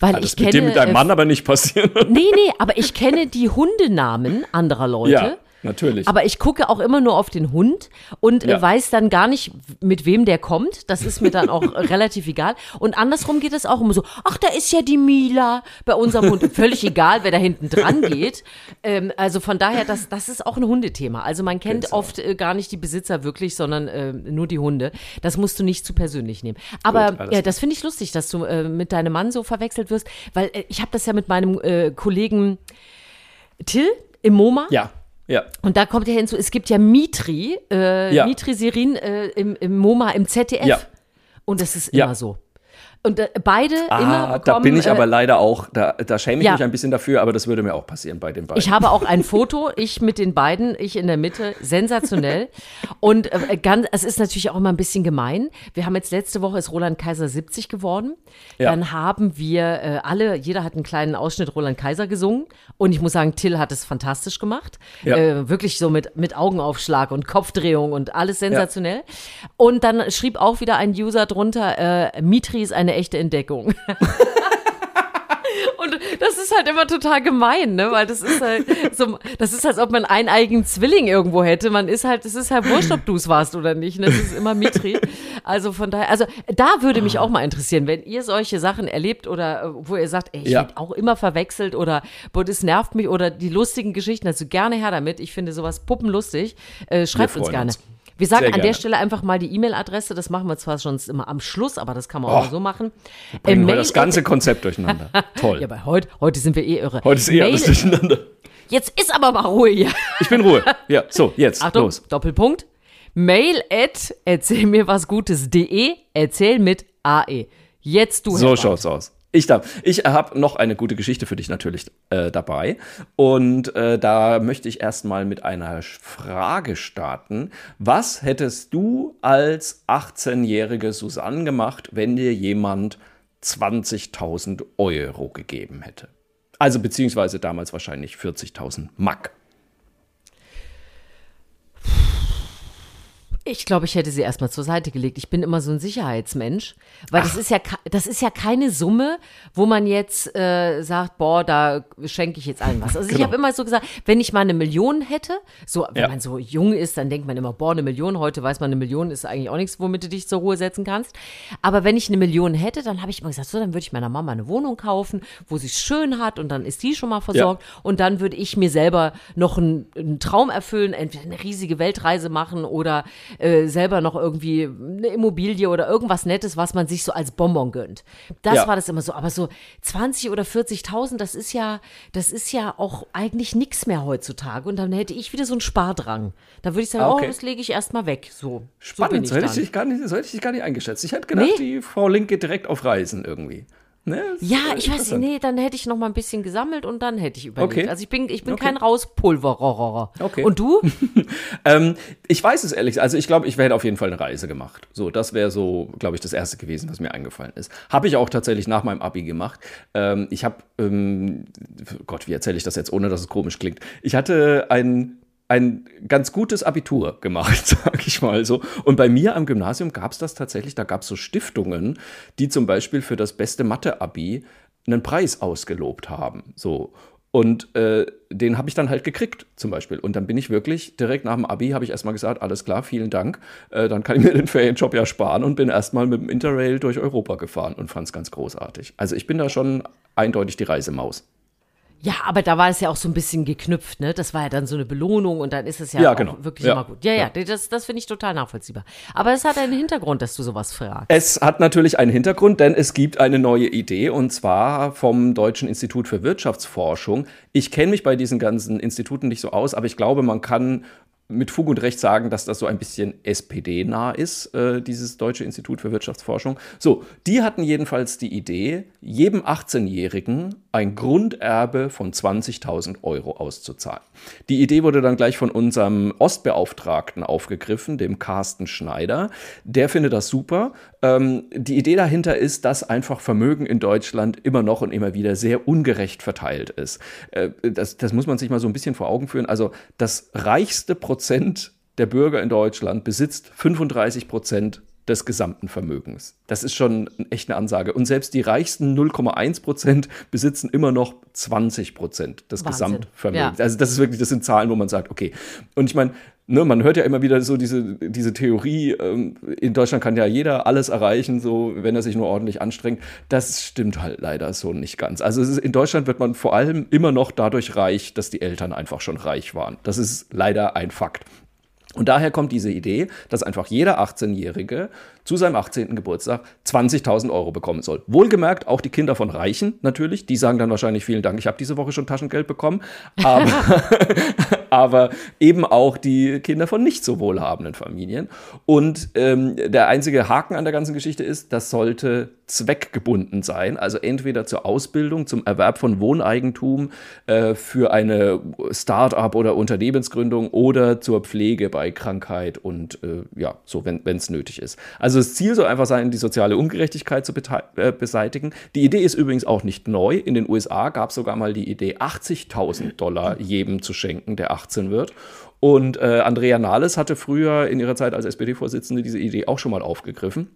Weil Das ich ist kenne. mit dir mit deinem äh, Mann aber nicht passieren. Nee, nee, aber ich kenne die Hundenamen anderer Leute. ja, natürlich. Aber ich gucke auch immer nur auf den Hund und Ja. äh, weiß dann gar nicht, mit wem der kommt. Das ist mir dann auch relativ egal. Und andersrum geht es auch immer so, ach, da ist ja die Mila bei unserem Hund. Völlig egal, wer da hinten dran geht. Ähm, also von daher, das, das ist auch ein Hundethema. Also man kennt auch. oft äh, gar nicht die Besitzer wirklich, sondern äh, nur die Hunde. Das musst du nicht zu persönlich nehmen. Aber Gut, ja, das finde ich lustig, dass du äh, mit deinem Mann so verwechselt wirst, weil äh, ich habe das ja mit meinem äh, Kollegen Till im MoMA. ja, ja. Und da kommt ja hinzu, es gibt ja Mitri, äh, Ja. Mitri Serin äh, im, im MoMA, im ZDF. Ja. Und das ist Ja. immer so. Und äh, beide Ah, immer bekommen. da bin ich äh, aber leider auch, da, da schäme ich ja. mich ein bisschen dafür, aber das würde mir auch passieren bei den beiden. Ich habe auch ein Foto, ich mit den beiden, ich in der Mitte, sensationell. Und äh, ganz, es ist natürlich auch immer ein bisschen gemein. Wir haben jetzt letzte Woche ist Roland Kaiser 70 geworden. Ja. Dann haben wir äh, alle, jeder hat einen kleinen Ausschnitt Roland Kaiser gesungen. Und ich muss sagen, Till hat es fantastisch gemacht. Ja. Äh, wirklich so mit, mit Augenaufschlag und Kopfdrehung und alles sensationell. Und dann schrieb auch wieder ein User drunter, äh, Mitri ist eine echte Entdeckung. Und das ist halt immer total gemein, ne? Weil das ist halt so, das ist, als ob man einen eigenen Zwilling irgendwo hätte. Man ist halt, es ist halt wurscht, ob du es warst oder nicht. Ne? Das ist immer Mitri. Also von daher, also da würde mich auch mal interessieren, wenn ihr solche Sachen erlebt oder äh, wo ihr sagt, ey, ich Ja. werde auch immer verwechselt oder boah, das nervt mich oder die lustigen Geschichten, also gerne her damit. Ich finde sowas puppenlustig. Äh, schreibt uns gerne. uns. Wir sagen Sehr an der. Stelle einfach mal die E-Mail-Adresse. Das machen wir zwar schon immer am Schluss, aber das kann man Oh. auch so machen. Bringen Äh, wir Mail das ganze Konzept durcheinander. Toll. ja, aber heute, heute sind wir eh irre. Heute ist eh alles Mail, durcheinander. Jetzt ist aber mal Ruhe hier. Ich bin Ruhe. Ja, so, jetzt, Achtung, los. Doppelpunkt. Mail at erzähl mir was Gutes.de, erzähl mit AE. Jetzt du, So schaut's aus. Ich darf. Ich habe noch eine gute Geschichte für dich natürlich äh, dabei. Und äh, da möchte ich erstmal mit einer Frage starten. Was hättest du als 18-jährige Susanne gemacht, wenn dir jemand 20.000 Euro gegeben hätte? Also beziehungsweise damals wahrscheinlich 40.000 Mack. Ich glaube, ich hätte sie erstmal zur Seite gelegt. Ich bin immer so ein Sicherheitsmensch, weil das ist ja das ist ja keine Summe, wo man jetzt äh, sagt, boah, da schenke ich jetzt allen was. Also ich Genau. habe immer so gesagt, wenn ich mal eine Million hätte, so wenn Ja. man so jung ist, dann denkt man immer, boah, eine Million. Heute weiß man, eine Million ist eigentlich auch nichts, womit du dich zur Ruhe setzen kannst. Aber wenn ich eine Million hätte, dann habe ich immer gesagt, so, dann würde ich meiner Mama eine Wohnung kaufen, wo sie es schön hat und dann ist die schon mal versorgt. Und dann würde ich mir selber noch einen, einen Traum erfüllen, entweder eine riesige Weltreise machen oder äh, selber noch irgendwie eine Immobilie oder irgendwas Nettes, was man sich so als Bonbon gönnt. Das Ja. war das immer so. Aber so 20 oder 40.000, das ist ja, das ist ja auch eigentlich nichts mehr heutzutage. Und dann hätte ich wieder so einen Spardrang. Da würde ich sagen, Ah, okay. oh, das lege ich erstmal weg. So. so Spannend, ich so hätte ich, dich gar nicht, so hätte ich dich gar nicht eingeschätzt. Ich hätte gedacht, Nee. die Frau Link geht direkt auf Reisen irgendwie. Ne? Ja, ich weiß, interessant. nee, dann hätte ich noch mal ein bisschen gesammelt und dann hätte ich überlegt. Okay. Also ich bin, ich bin Okay. kein Rauspulverer. Okay. Und du? Ähm, ich weiß es ehrlich. Also ich glaube, ich hätte auf jeden Fall eine Reise gemacht. So, das wäre so, glaube ich, das erste gewesen, was mir eingefallen ist. Habe ich auch tatsächlich nach meinem Abi gemacht. Ähm, ich habe, ähm, Gott, wie erzähle ich das jetzt, ohne dass es komisch klingt? Ich hatte ein ein ganz gutes Abitur gemacht, sag ich mal so. Und bei mir am Gymnasium gab es das tatsächlich, da gab es so Stiftungen, die zum Beispiel für das beste Mathe-Abi einen Preis ausgelobt haben. So. Und äh, den habe ich dann halt gekriegt, zum Beispiel. Und dann bin ich wirklich direkt nach dem Abi, habe ich erstmal gesagt, alles klar, vielen Dank. Äh, dann kann ich mir den Ferienjob ja sparen und bin erstmal mit dem Interrail durch Europa gefahren und fand es ganz großartig. Also ich bin da schon eindeutig die Reisemaus. Ja, aber da war es ja auch so ein bisschen geknüpft, ne? Das war ja dann so eine Belohnung und dann ist es ja, Ja, auch genau. wirklich Ja. immer gut. Ja, ja, Ja. das, das finde ich total nachvollziehbar. Aber es hat einen Hintergrund, dass du sowas fragst. Es hat natürlich einen Hintergrund, denn es gibt eine neue Idee und zwar vom Deutschen Institut für Wirtschaftsforschung. Ich kenne mich bei diesen ganzen Instituten nicht so aus, aber ich glaube, man kann mit Fug und Recht sagen, dass das so ein bisschen SPD-nah ist, äh, dieses Deutsche Institut für Wirtschaftsforschung. So, die hatten jedenfalls die Idee, jedem 18-Jährigen ein Grunderbe von 20.000 Euro auszuzahlen. Die Idee wurde dann gleich von unserem Ostbeauftragten aufgegriffen, dem Carsten Schneider. Der findet das super. Ähm, die Idee dahinter ist, dass einfach Vermögen in Deutschland immer noch und immer wieder sehr ungerecht verteilt ist. Äh, das, das muss man sich mal so ein bisschen vor Augen führen. Also das reichste Prozent der Bürger in Deutschland besitzt 35 Prozent des gesamten Vermögens. Das ist schon echt eine Ansage. Und selbst die reichsten 0,1 Prozent besitzen immer noch 20 Prozent des Wahnsinn. Gesamtvermögens. Ja. Also das ist wirklich, das sind Zahlen, wo man sagt, okay. Und ich meine, ne, man hört ja immer wieder so diese, diese Theorie, ähm, in Deutschland kann ja jeder alles erreichen, so wenn er sich nur ordentlich anstrengt. Das stimmt halt leider so nicht ganz. Also ist, in Deutschland wird man vor allem immer noch dadurch reich, dass die Eltern einfach schon reich waren. Das ist leider ein Fakt. Und daher kommt diese Idee, dass einfach jeder 18-Jährige zu seinem 18. Geburtstag 20.000 Euro bekommen soll. Wohlgemerkt auch die Kinder von Reichen natürlich, die sagen dann wahrscheinlich vielen Dank, ich habe diese Woche schon Taschengeld bekommen, aber, aber eben auch die Kinder von nicht so wohlhabenden Familien. Und ähm, der einzige Haken an der ganzen Geschichte ist, das sollte zweckgebunden sein, also entweder zur Ausbildung, zum Erwerb von Wohneigentum, äh, für eine Start-up oder Unternehmensgründung oder zur Pflege bei Krankheit und äh, ja, so, wenn es nötig ist. Also das Ziel soll einfach sein, die soziale Ungerechtigkeit zu äh, beseitigen. Die Idee ist übrigens auch nicht neu. In den USA gab es sogar mal die Idee, 80.000 Dollar jedem zu schenken, der 18 wird. Und äh, Andrea Nahles hatte früher in ihrer Zeit als SPD-Vorsitzende diese Idee auch schon mal aufgegriffen.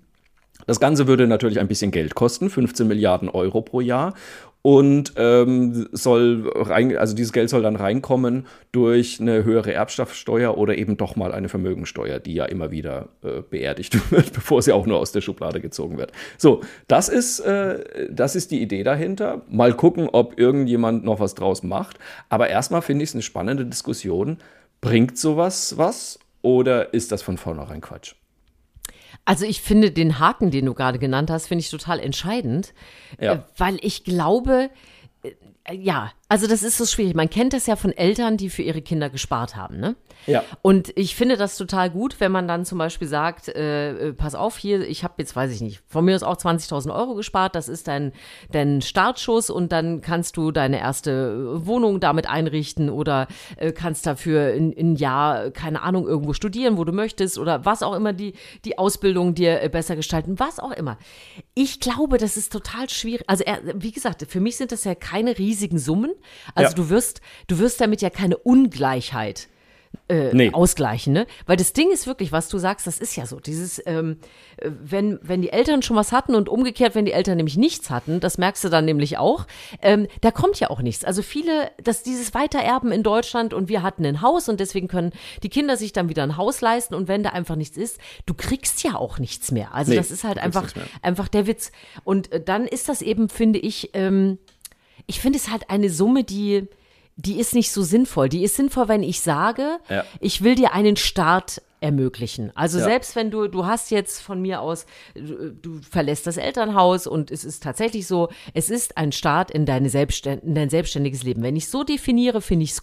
Das Ganze würde natürlich ein bisschen Geld kosten, 15 Milliarden Euro pro Jahr. Und ähm, soll rein, also dieses Geld soll dann reinkommen durch eine höhere Erbschaftssteuer oder eben doch mal eine Vermögensteuer, die ja immer wieder äh, beerdigt wird, bevor sie auch nur aus der Schublade gezogen wird. So, das ist, äh, das ist die Idee dahinter. Mal gucken, ob irgendjemand noch was draus macht. Aber erstmal finde ich es eine spannende Diskussion. Bringt sowas was oder ist das von vornherein Quatsch? Also ich finde den Haken, den du gerade genannt hast, finde ich total entscheidend, ja. Äh, weil ich glaube, ja, also das ist so schwierig. Man kennt das ja von Eltern, die für ihre Kinder gespart haben, ne? Ja. Und ich finde das total gut, wenn man dann zum Beispiel sagt, äh, äh pass auf hier, ich habe jetzt, weiß ich nicht, von mir aus auch 20.000 Euro gespart, das ist dein, dein Startschuss und dann kannst du deine erste Wohnung damit einrichten oder äh, kannst dafür ein Jahr, keine Ahnung, irgendwo studieren, wo du möchtest oder was auch immer, die, die Ausbildung dir äh, besser gestalten, was auch immer. Ich glaube, das ist total schwierig. Also wie gesagt, für mich sind das ja keine riesigen Summen. Also ja. du wirst, du wirst damit ja keine Ungleichheit äh, nee. ausgleichen, ne? Weil das Ding ist wirklich, was du sagst, das ist ja so. Dieses, ähm, wenn, wenn die Eltern schon was hatten und umgekehrt, wenn die Eltern nämlich nichts hatten, das merkst du dann nämlich auch, ähm, da kommt ja auch nichts. Also viele, dass dieses Weitererben in Deutschland und wir hatten ein Haus und deswegen können die Kinder sich dann wieder ein Haus leisten und wenn da einfach nichts ist, du kriegst ja auch nichts mehr. Also nee, das ist halt einfach, einfach der Witz. Und äh, dann ist das eben, finde ich, ähm, ich finde es halt eine Summe, die, die ist nicht so sinnvoll. Die ist sinnvoll, wenn ich sage, ja. ich will dir einen Start ermöglichen. Also ja. selbst wenn du, du hast jetzt von mir aus, du, du, verlässt das Elternhaus und es ist tatsächlich so, es ist ein Start in, deine Selbstständ in dein selbstständiges Leben. Wenn ich so definiere, finde ich es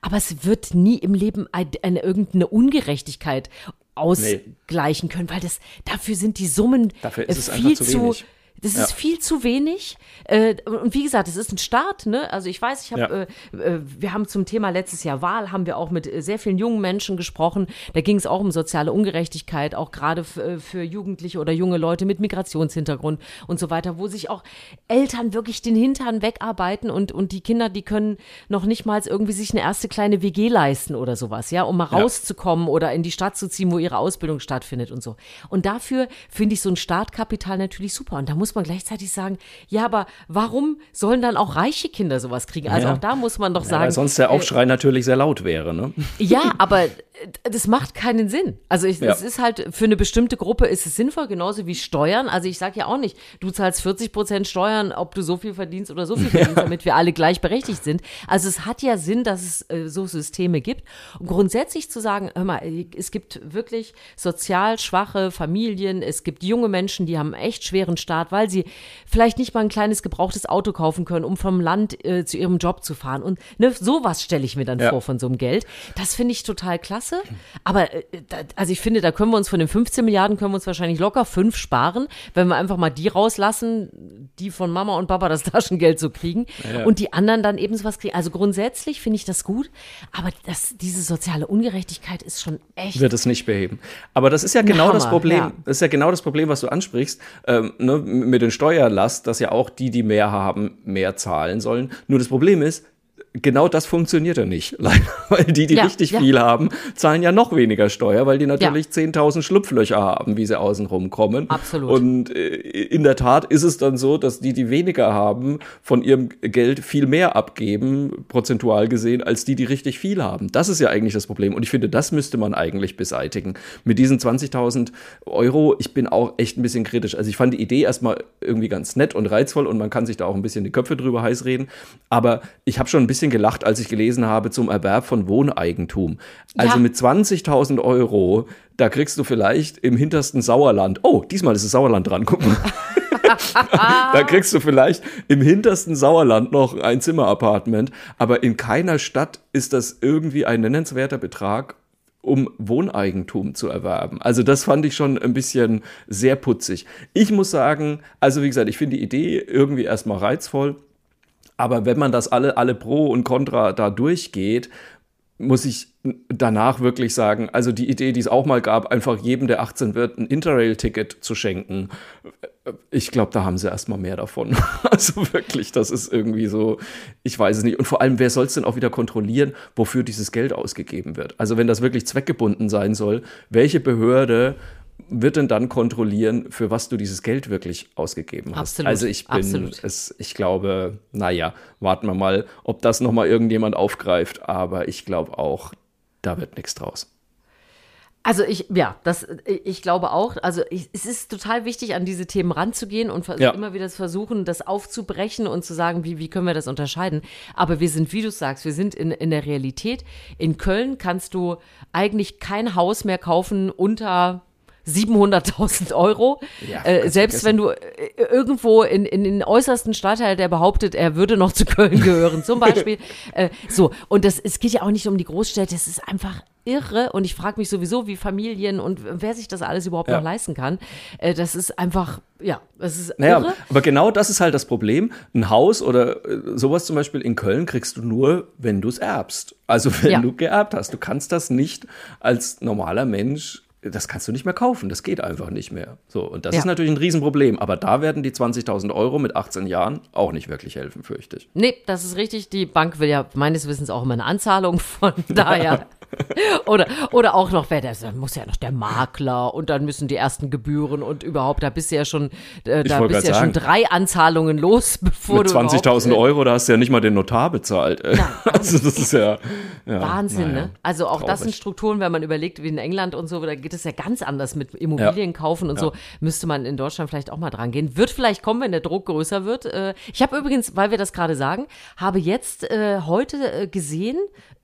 aber es wird nie im Leben eine, eine irgendeine Ungerechtigkeit ausgleichen nee. können, weil das dafür sind die Summen dafür ist es viel zu, zu das ist ja. viel zu wenig. Äh, und wie gesagt, es ist ein Start. Ne? Also ich weiß, ich habe, ja. äh, äh, wir haben zum Thema letztes Jahr Wahl, haben wir auch mit äh, sehr vielen jungen Menschen gesprochen. Da ging es auch um soziale Ungerechtigkeit, auch gerade äh, für Jugendliche oder junge Leute mit Migrationshintergrund und so weiter, wo sich auch Eltern wirklich den Hintern wegarbeiten und, und die Kinder, die können noch nicht mal irgendwie sich eine erste kleine WG leisten oder sowas, ja, um mal ja. rauszukommen oder in die Stadt zu ziehen, wo ihre Ausbildung stattfindet und so. Und dafür finde ich so ein Startkapital natürlich super. Und da muss muss man gleichzeitig sagen, ja, aber warum sollen dann auch reiche Kinder sowas kriegen? Also ja. auch da muss man doch sagen. Ja, weil sonst der Aufschrei äh, natürlich sehr laut wäre, ne? Ja, aber das macht keinen Sinn. Also ich, ja. es ist halt, für eine bestimmte Gruppe ist es sinnvoll, genauso wie Steuern. Also ich sage ja auch nicht, du zahlst 40 Prozent Steuern, ob du so viel verdienst oder so viel verdienst, ja. damit wir alle gleichberechtigt sind. Also es hat ja Sinn, dass es äh, so Systeme gibt. Und grundsätzlich zu sagen, hör mal, es gibt wirklich sozial schwache Familien, es gibt junge Menschen, die haben einen echt schweren Start, weil sie vielleicht nicht mal ein kleines gebrauchtes Auto kaufen können, um vom Land äh, zu ihrem Job zu fahren. Und ne, sowas stelle ich mir dann ja. vor von so einem Geld. Das finde ich total klasse klasse. Aber äh, also ich finde, da können wir uns von den 15 Milliarden können wir uns wahrscheinlich locker fünf sparen, wenn wir einfach mal die rauslassen, die von Mama und Papa das Taschengeld so kriegen ja. und die anderen dann eben sowas kriegen. Also grundsätzlich finde ich das gut, aber das, diese soziale Ungerechtigkeit ist schon echt. Wird es nicht beheben. Aber das ist ja genau Hammer, das Problem. Ja. Das ist ja genau das Problem, was du ansprichst, ähm, ne, mit den Steuerlast, dass ja auch die, die mehr haben, mehr zahlen sollen. Nur das Problem ist, genau das funktioniert ja nicht, leider, weil die, die ja, richtig ja. viel haben, zahlen ja noch weniger Steuer, weil die natürlich ja. 10.000 Schlupflöcher haben, wie sie außen kommen. Absolut. Und äh, in der Tat ist es dann so, dass die, die weniger haben, von ihrem Geld viel mehr abgeben, prozentual gesehen, als die, die richtig viel haben. Das ist ja eigentlich das Problem. Und ich finde, das müsste man eigentlich beseitigen. Mit diesen 20.000 Euro, ich bin auch echt ein bisschen kritisch. Also ich fand die Idee erstmal irgendwie ganz nett und reizvoll und man kann sich da auch ein bisschen die Köpfe drüber heiß reden. Aber ich habe schon ein bisschen bisschen gelacht, als ich gelesen habe zum Erwerb von Wohneigentum. Also ja. mit 20.000 Euro, da kriegst du vielleicht im hintersten Sauerland, oh, diesmal ist das Sauerland dran, guck mal. da kriegst du vielleicht im hintersten Sauerland noch ein Zimmerapartment, aber in keiner Stadt ist das irgendwie ein nennenswerter Betrag um Wohneigentum zu erwerben. Also das fand ich schon ein bisschen sehr putzig. Ich muss sagen, also wie gesagt, ich finde die Idee irgendwie erstmal reizvoll. Aber wenn man das alle, alle Pro und Contra da durchgeht, muss ich danach wirklich sagen, also die Idee, die es auch mal gab, einfach jedem, der 18 wird, ein Interrail-Ticket zu schenken, ich glaube, da haben sie erstmal mehr davon. also wirklich, das ist irgendwie so, ich weiß es nicht. Und vor allem, wer soll es denn auch wieder kontrollieren, wofür dieses Geld ausgegeben wird? Also wenn das wirklich zweckgebunden sein soll, welche Behörde wird denn dann kontrollieren, für was du dieses Geld wirklich ausgegeben hast? Absolut, also ich bin, absolut. es, ich glaube, naja, warten wir mal, ob das nochmal irgendjemand aufgreift. Aber ich glaube auch, da wird nichts draus. Also ich, ja, das, ich glaube auch, also ich, es ist total wichtig, an diese Themen ranzugehen und Ja. immer wieder zu versuchen, das aufzubrechen und zu sagen, wie, wie können wir das unterscheiden. Aber wir sind, wie du sagst, wir sind in, in der Realität. In Köln kannst du eigentlich kein Haus mehr kaufen unter 700.000 Euro. Ja, äh, selbst vergessen. wenn du äh, irgendwo in, in den äußersten Stadtteil, der behauptet, er würde noch zu Köln gehören, zum Beispiel. äh, so, und das, es geht ja auch nicht um die Großstädte, es ist einfach irre und ich frage mich sowieso, wie Familien und wer sich das alles überhaupt Ja. noch leisten kann. Äh, das ist einfach, ja, das ist Naja, irre. aber genau das ist halt das Problem. Ein Haus oder äh, sowas zum Beispiel in Köln kriegst du nur, wenn du es erbst. Also wenn Ja. du geerbt hast. Du kannst das nicht als normaler Mensch, das kannst du nicht mehr kaufen. Das geht einfach nicht mehr. So, und das Ja. ist natürlich ein Riesenproblem. Aber da werden die 20.000 Euro mit 18 Jahren auch nicht wirklich helfen, fürchte ich. Nee, das ist richtig. Die Bank will ja meines Wissens auch immer eine Anzahlung von daher. oder, oder auch noch, wer das, dann muss ja noch der Makler und dann müssen die ersten Gebühren und überhaupt, da bist du ja schon, äh, da bist ja grad schon sagen. drei Anzahlungen los, bevor Mit du überhaupt, 20.000 äh, Euro, da hast du ja nicht mal den Notar bezahlt. ey. also das ist ja, ja Wahnsinn, naja, ne? Also auch das sind traurig. Strukturen, wenn man überlegt, wie in England und so, da geht es ja ganz anders mit Immobilien kaufen und so, müsste man in Deutschland vielleicht auch mal dran gehen. Wird vielleicht kommen, wenn der Druck größer wird. Äh, Ich habe übrigens, weil wir das gerade sagen, habe jetzt äh, heute äh, gesehen,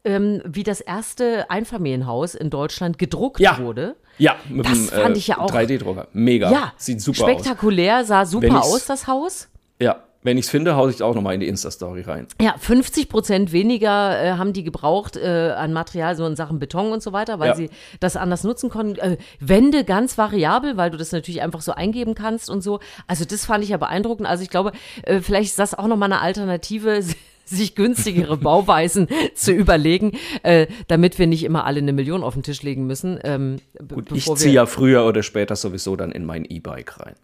ähm, wie das erste Einfamilienhaus in Deutschland gedruckt Ja. wurde. Ja, mit Das dem fand ich ja auch- 3D-Drucker. Mega. Ja, Sieht super aus. spektakulär, sah super aus, das Haus. Ja, wenn ich es finde, haue ich es auch nochmal in die Insta-Story rein. Ja, 50 Prozent weniger äh, haben die gebraucht äh, an Material, so in Sachen Beton und so weiter, weil Ja. sie das anders nutzen konnten. Äh, Wände ganz variabel, weil du das natürlich einfach so eingeben kannst und so. Also das fand ich ja beeindruckend. Also ich glaube, äh, vielleicht ist das auch nochmal eine Alternative, sich günstigere Bauweisen zu überlegen, äh, damit wir nicht immer alle eine Million auf den Tisch legen müssen. Ähm, Gut, ich ziehe ja früher oder später sowieso dann in mein E-Bike rein.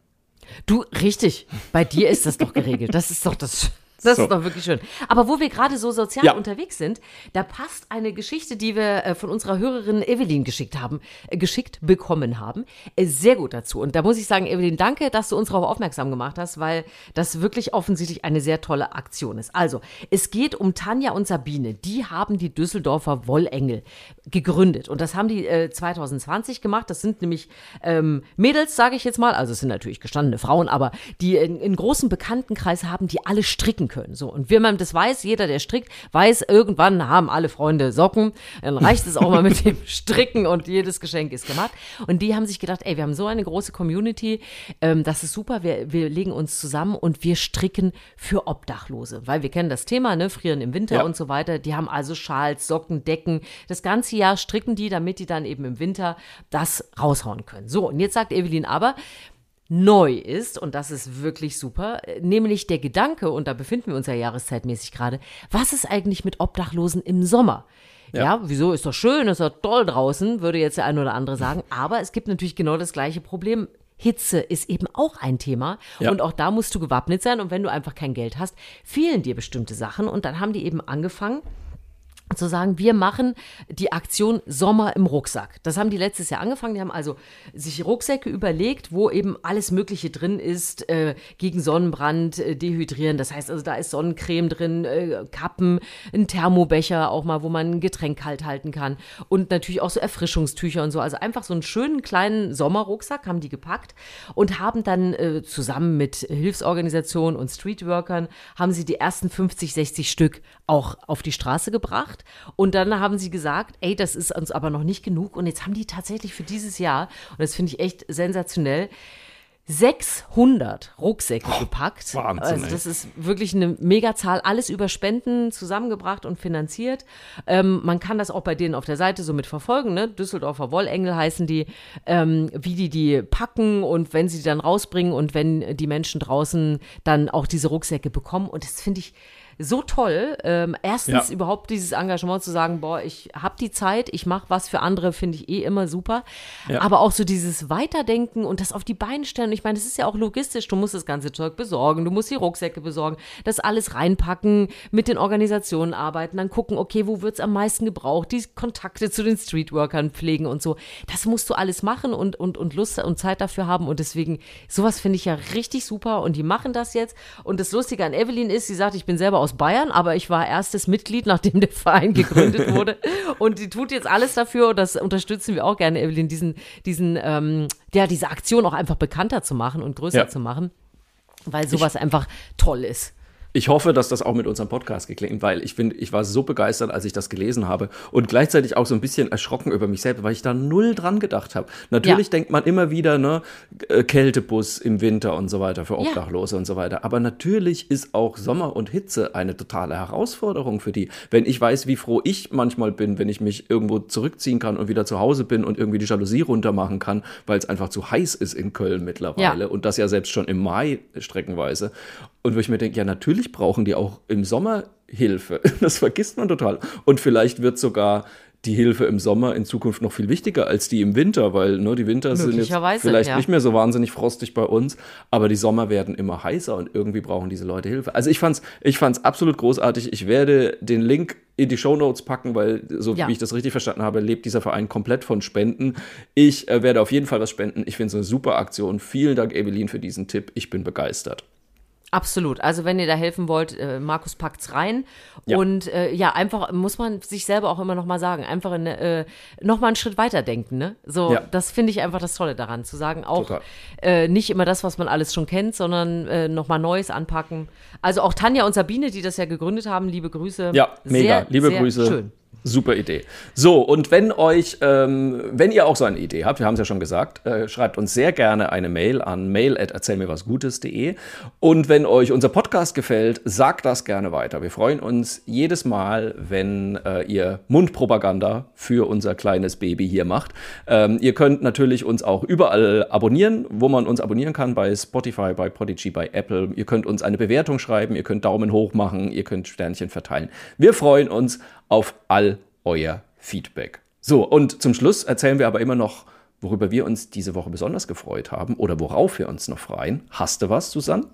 Du, richtig. Bei dir ist das doch geregelt. Das ist doch das. Das So. ist doch wirklich schön. Aber wo wir gerade so sozial Ja. unterwegs sind, da passt eine Geschichte, die wir äh, von unserer Hörerin Evelyn geschickt haben, äh, geschickt bekommen haben, äh, sehr gut dazu. Und da muss ich sagen, Evelyn, danke, dass du uns darauf aufmerksam gemacht hast, weil das wirklich offensichtlich eine sehr tolle Aktion ist. Also, es geht um Tanja und Sabine. Die haben die Düsseldorfer Wollengel gegründet. Und das haben die äh, 2020 gemacht. Das sind nämlich ähm, Mädels, sage ich jetzt mal. Also es sind natürlich gestandene Frauen, aber die in, in großem Bekanntenkreis haben, die alle stricken können. So. Und wenn man das weiß, jeder, der strickt, weiß, irgendwann haben alle Freunde Socken. Dann reicht es auch mal mit dem Stricken und jedes Geschenk ist gemacht. Und die haben sich gedacht, ey, wir haben so eine große Community, ähm, das ist super, wir, wir legen uns zusammen und wir stricken für Obdachlose. Weil wir kennen das Thema, ne, frieren im Winter Ja. und so weiter. Die haben also Schals, Socken, Decken. Das ganze Jahr stricken die, damit die dann eben im Winter das raushauen können. So, und jetzt sagt Evelyn aber, neu ist, und das ist wirklich super, nämlich der Gedanke, und da befinden wir uns ja jahreszeitmäßig gerade, was ist eigentlich mit Obdachlosen im Sommer? Ja. wieso ist doch schön, ist doch toll draußen, würde jetzt der eine oder andere sagen. Aber es gibt natürlich genau das gleiche Problem. Hitze ist eben auch ein Thema Ja. und auch da musst du gewappnet sein und wenn du einfach kein Geld hast, fehlen dir bestimmte Sachen und dann haben die eben angefangen, zu sagen, wir machen die Aktion Sommer im Rucksack. Das haben die letztes Jahr angefangen. Die haben also sich Rucksäcke überlegt, wo eben alles Mögliche drin ist, äh, gegen Sonnenbrand, äh, dehydrieren. Das heißt also, da ist Sonnencreme drin, äh, Kappen, ein Thermobecher auch mal, wo man ein Getränk kalt halten kann. Und natürlich auch so Erfrischungstücher und so. Also einfach so einen schönen kleinen Sommerrucksack haben die gepackt und haben dann äh, zusammen mit Hilfsorganisationen und Streetworkern haben sie die ersten 50, 60 Stück auch auf die Straße gebracht. Und dann haben sie gesagt, ey, das ist uns aber noch nicht genug. Und jetzt haben die tatsächlich für dieses Jahr, und das finde ich echt sensationell, 600 Rucksäcke gepackt. Wahnsinn, also das ist wirklich eine Megazahl, alles über Spenden zusammengebracht und finanziert. Ähm, man kann das auch bei denen auf der Seite so mit verfolgen, ne? Düsseldorfer Wollengel heißen die, ähm, wie die die packen und wenn sie die dann rausbringen und wenn die Menschen draußen dann auch diese Rucksäcke bekommen und das finde ich so toll. Ähm, erstens Ja. überhaupt dieses Engagement zu sagen, boah, ich habe die Zeit, ich mache was für andere, finde ich eh immer super. Ja. Aber auch so dieses Weiterdenken und das auf die Beine stellen. Ich meine, das ist ja auch logistisch. Du musst das ganze Zeug besorgen, du musst die Rucksäcke besorgen, das alles reinpacken, mit den Organisationen arbeiten, dann gucken, okay, wo wird's am meisten gebraucht, die Kontakte zu den Streetworkern pflegen und so. Das musst du alles machen und, und, und Lust und Zeit dafür haben. Und deswegen, sowas finde ich ja richtig super. Und die machen das jetzt. Und das Lustige an Evelyn ist, sie sagt, ich bin selber aus Bayern, aber ich war erstes Mitglied, nachdem der Verein gegründet wurde. Und die tut jetzt alles dafür, und das unterstützen wir auch gerne, Evelyn, diesen, diesen, ähm, ja, diese Aktion auch einfach bekannter zu machen und größer Ja. zu machen, weil sowas einfach toll ist. Ich hoffe, dass das auch mit unserem Podcast geklingt, weil ich finde, ich war so begeistert, als ich das gelesen habe und gleichzeitig auch so ein bisschen erschrocken über mich selbst, weil ich da null dran gedacht habe. Natürlich Ja. denkt man immer wieder, ne, äh, Kältebus im Winter und so weiter für Ja. Obdachlose und so weiter. Aber natürlich ist auch Sommer und Hitze eine totale Herausforderung für die. Wenn ich weiß, wie froh ich manchmal bin, wenn ich mich irgendwo zurückziehen kann und wieder zu Hause bin und irgendwie die Jalousie runter machen kann, weil es einfach zu heiß ist in Köln mittlerweile Ja. und das ja selbst schon im Mai streckenweise. Und wo ich mir denke, ja, natürlich brauchen die auch im Sommer Hilfe. Das vergisst man total. Und vielleicht wird sogar die Hilfe im Sommer in Zukunft noch viel wichtiger als die im Winter, weil ne, die Winter sind jetzt vielleicht ja. nicht mehr so wahnsinnig frostig bei uns, aber die Sommer werden immer heißer und irgendwie brauchen diese Leute Hilfe. Also ich fand's, ich fand's absolut großartig. Ich werde den Link in die Shownotes packen, weil so Ja. wie ich das richtig verstanden habe, lebt dieser Verein komplett von Spenden. Ich äh, werde auf jeden Fall was spenden. Ich finde es eine super Aktion. Vielen Dank, Evelyn, für diesen Tipp. Ich bin begeistert. Absolut. Also wenn ihr da helfen wollt, äh, Markus packt's rein. Ja. Und äh, ja, einfach muss man sich selber auch immer noch mal sagen, einfach in, äh, noch mal einen Schritt weiter denken. Ne? So, Ja. das finde ich einfach das Tolle daran, zu sagen, auch äh, nicht immer das, was man alles schon kennt, sondern äh, noch mal Neues anpacken. Also auch Tanja und Sabine, die das ja gegründet haben, liebe Grüße. Ja, mega. Sehr, Liebe sehr Grüße. Schön. Super Idee. So, und wenn euch, ähm, wenn ihr auch so eine Idee habt, wir haben es ja schon gesagt, äh, schreibt uns sehr gerne eine Mail an mail.erzählmirwasgutes.de. Und wenn euch unser Podcast gefällt, sagt das gerne weiter. Wir freuen uns jedes Mal, wenn äh, ihr Mundpropaganda für unser kleines Baby hier macht. Ähm, ihr könnt natürlich uns auch überall abonnieren, wo man uns abonnieren kann, bei Spotify, bei Podigy, bei Apple. Ihr könnt uns eine Bewertung schreiben, ihr könnt Daumen hoch machen, ihr könnt Sternchen verteilen. Wir freuen uns auf all euer Feedback. So, und zum Schluss erzählen wir aber immer noch, worüber wir uns diese Woche besonders gefreut haben oder worauf wir uns noch freuen. Hast du was, Susanne?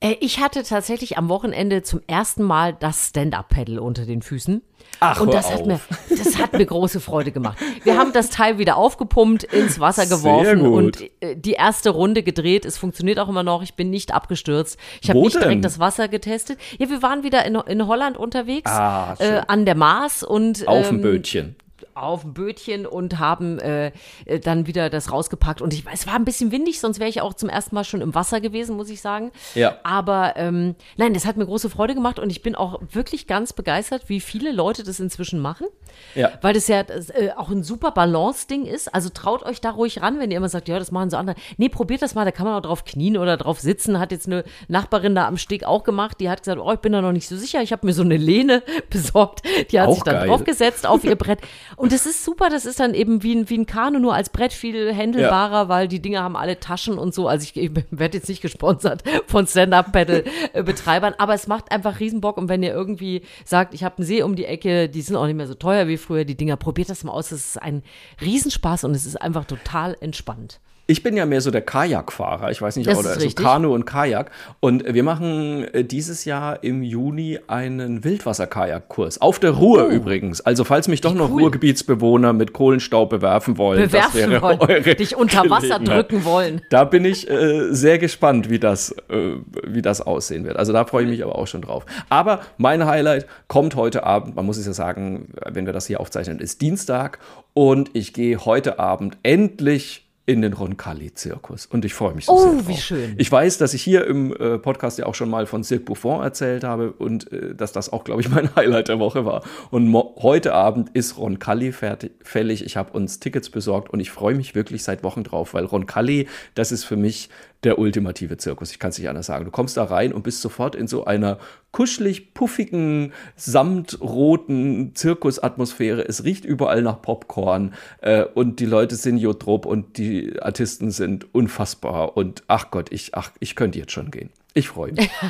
Äh, ich hatte tatsächlich am Wochenende zum ersten Mal das Stand-Up-Pedal unter den Füßen. Ach, und das hat, auf. mir, das hat mir große Freude gemacht. Wir haben das Teil wieder aufgepumpt, ins Wasser geworfen und äh, die erste Runde gedreht. Es funktioniert auch immer noch. Ich bin nicht abgestürzt. Ich habe nicht denn? direkt das Wasser getestet. Ja, wir waren wieder in, in Holland unterwegs, Ah, äh, an der Maas und Auf dem ähm, Bötchen. Auf dem Bötchen und haben äh, äh, dann wieder das rausgepackt. Und ich, es war ein bisschen windig, sonst wäre ich auch zum ersten Mal schon im Wasser gewesen, muss ich sagen. Ja. Aber ähm, nein, das hat mir große Freude gemacht und ich bin auch wirklich ganz begeistert, wie viele Leute das inzwischen machen. Ja. Weil das ja das, äh, auch ein super Balance-Ding ist. Also traut euch da ruhig ran, wenn ihr immer sagt, ja, das machen so andere. Nee, probiert das mal, da kann man auch drauf knien oder drauf sitzen. Hat jetzt eine Nachbarin da am Steg auch gemacht, die hat gesagt, oh, ich bin da noch nicht so sicher. Ich habe mir so eine Lehne besorgt. Die hat Auch sich dann geil. draufgesetzt auf ihr Brett. Und das ist super, das ist dann eben wie ein, wie ein Kanu, nur als Brett viel händelbarer, weil die Dinger haben alle Taschen und so. Also ich, ich werde jetzt nicht gesponsert von Stand-Up-Pedal-Betreibern, aber es macht einfach Riesenbock. Und wenn ihr irgendwie sagt, ich habe einen See um die Ecke, die sind auch nicht mehr so teuer wie früher, die Dinger, probiert das mal aus. Das ist ein Riesenspaß und es ist einfach total entspannt. Ich bin ja mehr so der Kajakfahrer. Ich weiß nicht, Das oder ist also richtig. Kanu und Kajak. Und wir machen äh, dieses Jahr im Juni einen Wildwasser-Kajakkurs. Auf der Ruhr übrigens. Also, falls mich doch noch Oh. cool. Ruhrgebietsbewohner mit Kohlenstaub bewerfen wollen, das Bewerfen wäre wollen, eure dich unter Wasser drücken wollen. Da bin ich äh, sehr gespannt, wie das, äh, wie das aussehen wird. Also da freue ich mich aber auch schon drauf. Aber mein Highlight kommt heute Abend, man muss es ja sagen, wenn wir das hier aufzeichnen, ist Dienstag und ich gehe heute Abend endlich in den Roncalli-Zirkus. Und ich freue mich so Oh, sehr drauf. wie schön. Ich weiß, dass ich hier im äh, Podcast ja auch schon mal von Cirque Buffon erzählt habe und äh, dass das auch, glaube ich, mein Highlight der Woche war. Und heute Abend ist Roncalli fertig, fällig. Ich habe uns Tickets besorgt und ich freue mich wirklich seit Wochen drauf, weil Roncalli, das ist für mich der ultimative Zirkus. Ich kann es nicht anders sagen. Du kommst da rein und bist sofort in so einer kuschelig puffigen, samtroten Zirkusatmosphäre. Es riecht überall nach Popcorn äh, und die Leute sind jotrop und die Artisten sind unfassbar. Und ach Gott, ich, ach, ich könnte jetzt schon gehen. Ich freue mich.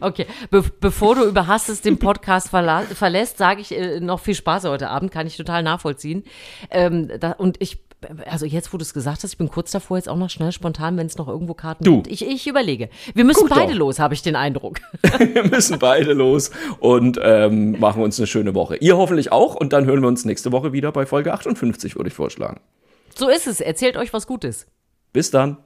Okay, Be bevor du überhastest den Podcast verlässt, sage ich äh, noch viel Spaß heute Abend, kann ich total nachvollziehen. Ähm, da, und ich, also jetzt, wo du es gesagt hast, ich bin kurz davor, jetzt auch noch schnell spontan, wenn es noch irgendwo Karten Du. gibt. Ich, ich überlege. Wir müssen Guck beide doch. los, habe ich den Eindruck. Wir müssen beide los und ähm, machen uns eine schöne Woche. Ihr hoffentlich auch und dann hören wir uns nächste Woche wieder bei Folge 58, würde ich vorschlagen. So ist es. Erzählt euch was Gutes. Bis dann.